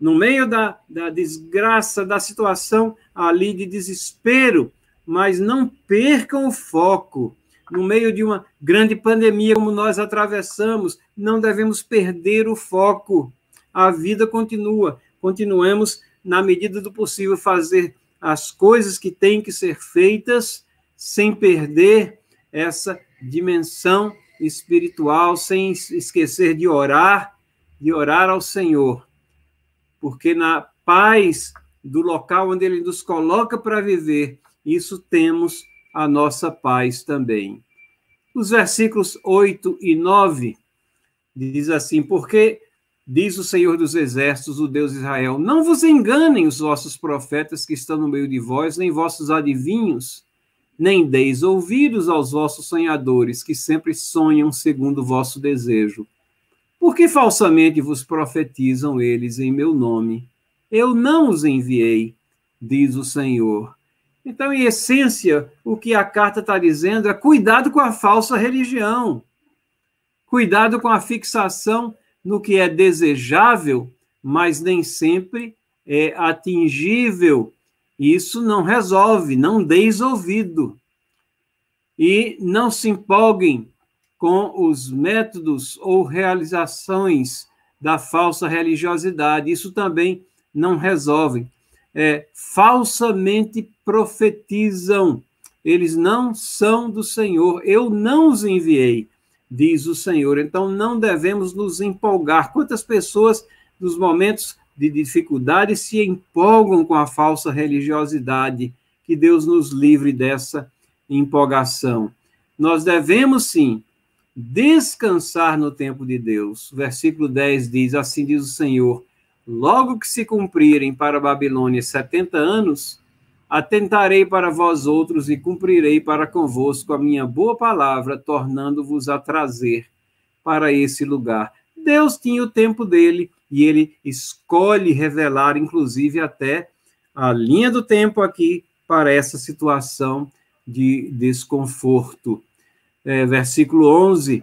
No meio da, da desgraça, da situação ali de desespero, mas não percam o foco. No meio de uma grande pandemia como nós atravessamos, não devemos perder o foco. A vida continua. Continuemos, na medida do possível, fazer as coisas que têm que ser feitas sem perder essa dimensão espiritual, sem esquecer de orar, de orar ao Senhor. Porque na paz do local onde ele nos coloca para viver, isso temos a nossa paz também. Os versículos 8 e 9 diz assim: Porque diz o Senhor dos Exércitos, o Deus de Israel: Não vos enganem os vossos profetas que estão no meio de vós, nem vossos adivinhos, nem deis ouvidos aos vossos sonhadores, que sempre sonham segundo o vosso desejo. Porque falsamente vos profetizam eles em meu nome. Eu não os enviei, diz o Senhor. Então, em essência, o que a carta está dizendo é cuidado com a falsa religião, cuidado com a fixação no que é desejável, mas nem sempre é atingível. Isso não resolve, não deis ouvido. E não se empolguem com os métodos ou realizações da falsa religiosidade. Isso também não resolve é, falsamente profetizam. Eles não são do Senhor. Eu não os enviei, diz o Senhor. Então não devemos nos empolgar. Quantas pessoas, nos momentos de dificuldade, se empolgam com a falsa religiosidade? Que Deus nos livre dessa empolgação. Nós devemos sim descansar no tempo de Deus. Versículo 10 diz: Assim diz o Senhor Logo que se cumprirem para a Babilônia setenta anos, atentarei para vós outros e cumprirei para convosco a minha boa palavra, tornando-vos a trazer para esse lugar. Deus tinha o tempo dele e ele escolhe revelar, inclusive, até a linha do tempo aqui para essa situação de desconforto. É, versículo 11: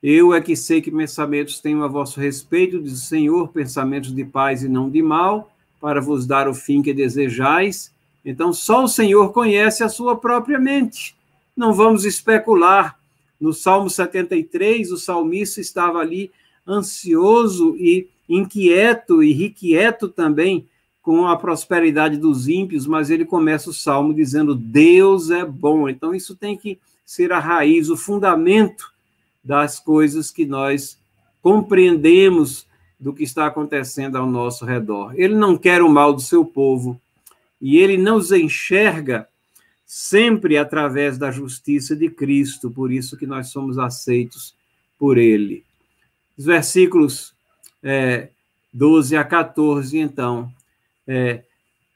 eu é que sei que pensamentos tenho a vosso respeito, diz o Senhor, pensamentos de paz e não de mal, para vos dar o fim que desejais. Então, só o Senhor conhece a sua própria mente. Não vamos especular. No Salmo 73, o salmista estava ali ansioso e inquieto e irrequieto também com a prosperidade dos ímpios, mas ele começa o salmo dizendo: Deus é bom. Então, isso tem que ser a raiz, o fundamento das coisas que nós compreendemos do que está acontecendo ao nosso redor. Ele não quer o mal do seu povo e ele nos enxerga sempre através da justiça de Cristo, por isso que nós somos aceitos por ele. Os versículos é, 12 a 14, então. É,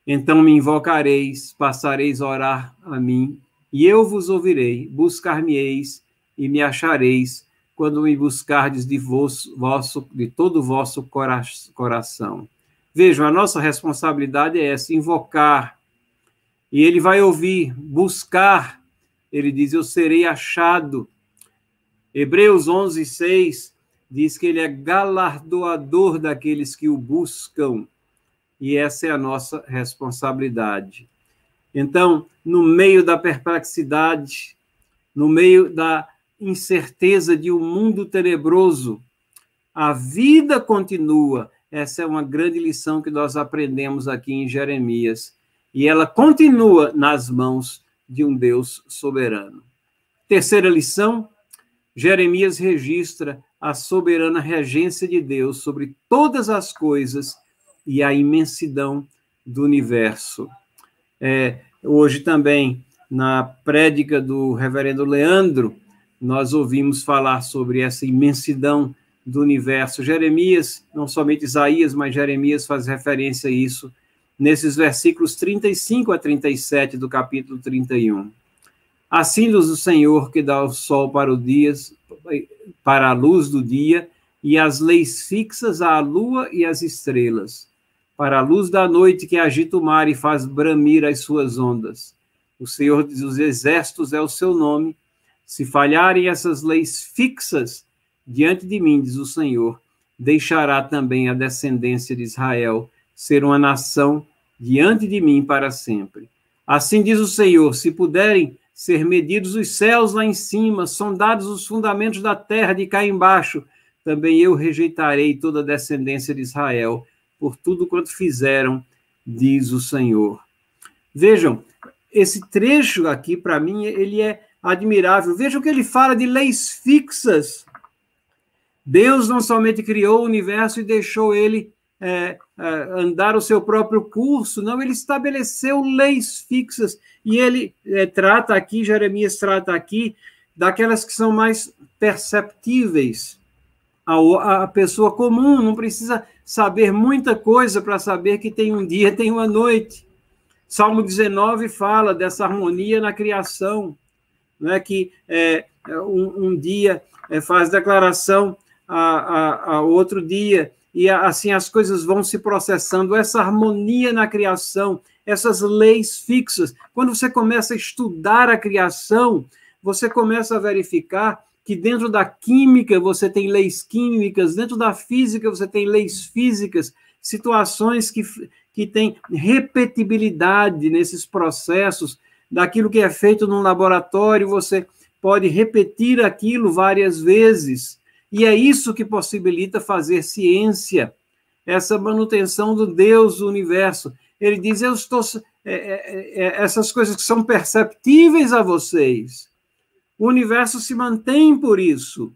Então me invocareis, passareis a orar a mim, e eu vos ouvirei, buscar-me-eis e me achareis, quando me buscardes de, vosso, vosso, de todo o vosso cora coração. Vejam, a nossa responsabilidade é essa, invocar, e ele vai ouvir, buscar, ele diz, eu serei achado. Hebreus 11, 6 diz que ele é galardoador daqueles que o buscam e essa é a nossa responsabilidade. Então, no meio da perplexidade, no meio da incerteza de um mundo tenebroso, a vida continua. Essa é uma grande lição que nós aprendemos aqui em Jeremias. E ela continua nas mãos de um Deus soberano. Terceira lição: Jeremias registra a soberana regência de Deus sobre todas as coisas e a imensidão do universo. É, hoje também, na prédica do reverendo Leandro, nós ouvimos falar sobre essa imensidão do universo. Jeremias, não somente Isaías, mas Jeremias faz referência a isso nesses versículos 35 a 37 do capítulo 31. Assim diz o Senhor que dá o sol para o dia, para a luz do dia, e as leis fixas à lua e às estrelas para a luz da noite que agita o mar e faz bramir as suas ondas. O Senhor dos exércitos é o seu nome. Se falharem essas leis fixas diante de mim, diz o Senhor, deixará também a descendência de Israel ser uma nação diante de mim para sempre. Assim diz o Senhor: se puderem ser medidos os céus lá em cima, sondados os fundamentos da terra de cá embaixo, também eu rejeitarei toda a descendência de Israel por tudo quanto fizeram, diz o Senhor. Vejam, esse trecho aqui, para mim, ele é admirável. Vejam que ele fala de leis fixas. Deus não somente criou o universo e deixou ele é, é, andar o seu próprio curso, não, ele estabeleceu leis fixas. E ele é, trata aqui, Jeremias trata aqui, daquelas que são mais perceptíveis. A, a pessoa comum não precisa saber muita coisa para saber que tem um dia, tem uma noite. Salmo 19 fala dessa harmonia na criação, não é que é, um, um, dia é, faz declaração a, a, a, outro dia, e assim as coisas vão se processando, essa harmonia na criação, essas leis fixas. Quando você começa a estudar a criação, você começa a verificar que dentro da química você tem leis químicas, dentro da física você tem leis físicas, situações que, que têm repetibilidade nesses processos, daquilo que é feito num laboratório, você pode repetir aquilo várias vezes, e é isso que possibilita fazer ciência, essa manutenção do Deus do universo. Ele diz: Eu estou. É, é, é, essas coisas que são perceptíveis a vocês, o universo se mantém por isso.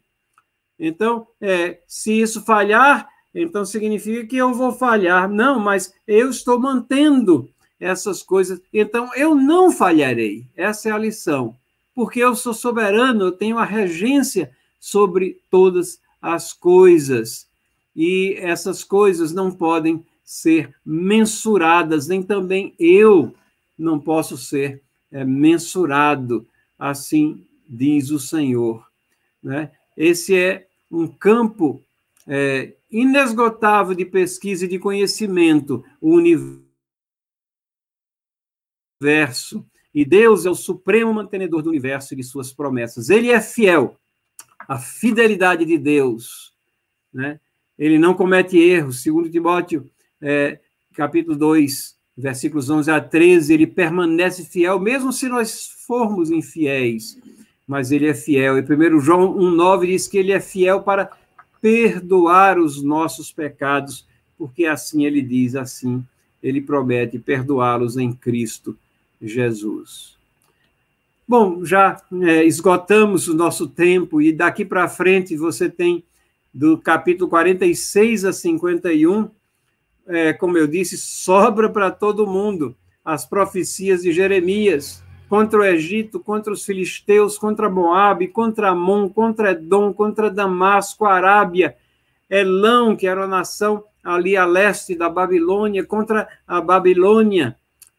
Então, é, se isso falhar, então significa que eu vou falhar. Não, mas eu estou mantendo essas coisas. Então, eu não falharei. Essa é a lição. Porque eu sou soberano, eu tenho a regência sobre todas as coisas. E essas coisas não podem ser mensuradas, nem também eu não posso ser é, mensurado. Assim diz o Senhor. Né? Esse é um campo é, inesgotável de pesquisa e de conhecimento, o universo. E Deus é o supremo mantenedor do universo e de suas promessas. Ele é fiel. A fidelidade de Deus. Né? Ele não comete erros. Segundo Timóteo, é, capítulo 2, versículos 11 a 13, ele permanece fiel, mesmo se nós formos infiéis mas ele é fiel. E 1 João 1,9 diz que ele é fiel para perdoar os nossos pecados, porque assim ele diz, assim ele promete perdoá-los em Cristo Jesus. Bom, já é, esgotamos o nosso tempo e daqui para frente você tem do capítulo 46 a 51, é, como eu disse, sobra para todo mundo as profecias de Jeremias contra o Egito, contra os filisteus, contra Moabe, contra Amon, contra Edom, contra Damasco, Arábia, Elão, que era a nação ali a leste da Babilônia, contra a Babilônia,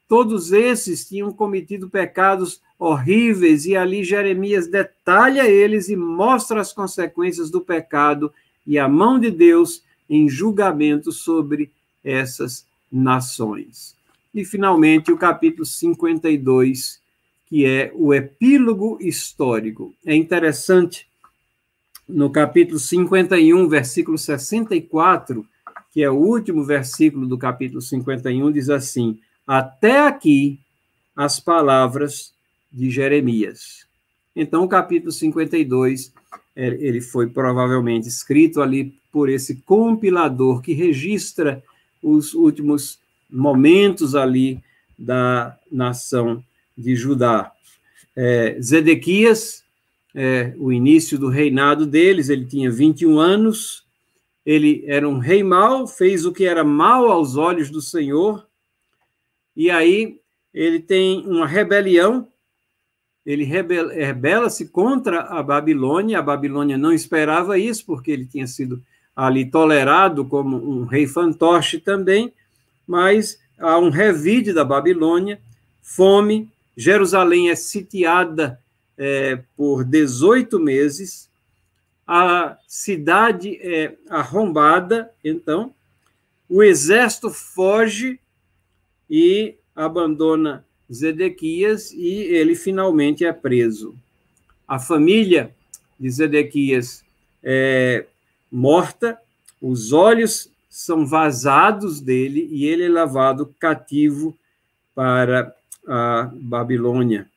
Todos esses tinham cometido pecados horríveis, e ali Jeremias detalha eles e mostra as consequências do pecado e a mão de Deus em julgamento sobre essas nações. E, finalmente, o capítulo 52, que é o epílogo histórico. É interessante, no capítulo 51, versículo 64, que é o último versículo do capítulo 51, diz assim: Até aqui as palavras de Jeremias. Então, o capítulo 52, é, ele foi provavelmente escrito ali por esse compilador que registra os últimos momentos ali da nação de Judá. É, Zedequias, é, o início do reinado deles, ele tinha 21 anos, ele era um rei mau, fez o que era mal aos olhos do Senhor, e aí ele tem uma rebelião, ele rebela-se contra a Babilônia, a Babilônia não esperava isso, porque ele tinha sido ali tolerado como um rei fantoche também, mas há um revide da Babilônia, fome, Jerusalém é sitiada é, por 18 meses, a cidade é arrombada, então, o exército foge e abandona Zedequias e ele finalmente é preso. A família de Zedequias é morta, os olhos são vazados dele e ele é levado cativo para a Babilônia.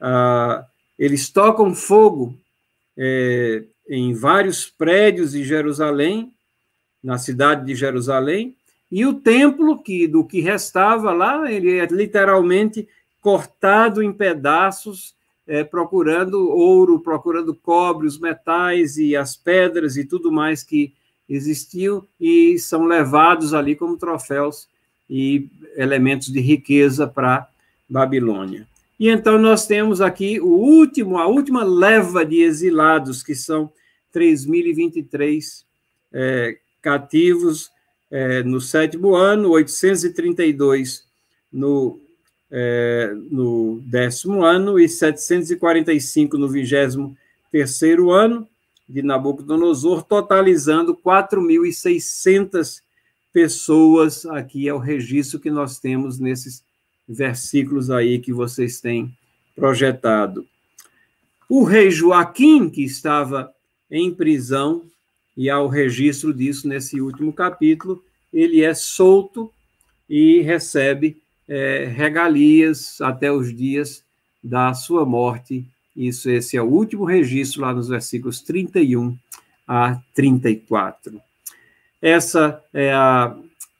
Ah, eles tocam fogo é, em vários prédios de Jerusalém, na cidade de Jerusalém, e o templo, que do que restava lá, ele é literalmente cortado em pedaços, é, procurando ouro, procurando cobre, os metais e as pedras e tudo mais que existiam, e são levados ali como troféus e elementos de riqueza para Babilônia. E então nós temos aqui o último, a última leva de exilados, que são 3.023 é, cativos é, no sétimo ano, 832 no, é, no décimo ano e 745 no vigésimo terceiro ano de Nabucodonosor, totalizando 4.600 pessoas. Aqui é o registro que nós temos nesses versículos aí que vocês têm projetado. O rei Joaquim, que estava em prisão, e há o registro disso nesse último capítulo, ele é solto e recebe é, regalias até os dias da sua morte. Isso, esse é o último registro lá nos versículos 31 a 34. Essa é a,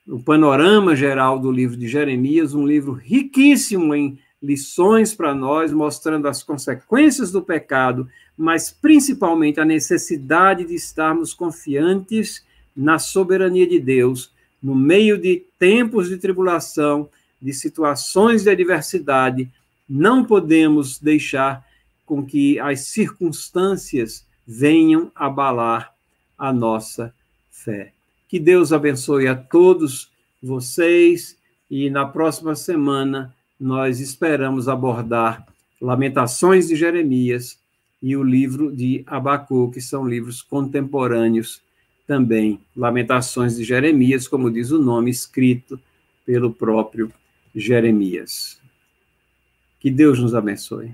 o panorama geral do livro de Jeremias, um livro riquíssimo em lições para nós, mostrando as consequências do pecado, mas principalmente a necessidade de estarmos confiantes na soberania de Deus, no meio de tempos de tribulação, de situações de adversidade, não podemos deixar com que as circunstâncias venham abalar a nossa fé. Que Deus abençoe a todos vocês e na próxima semana nós esperamos abordar Lamentações de Jeremias e o livro de Abacu, que são livros contemporâneos também. Lamentações de Jeremias, como diz o nome, escrito pelo próprio Jeremias. Que Deus nos abençoe.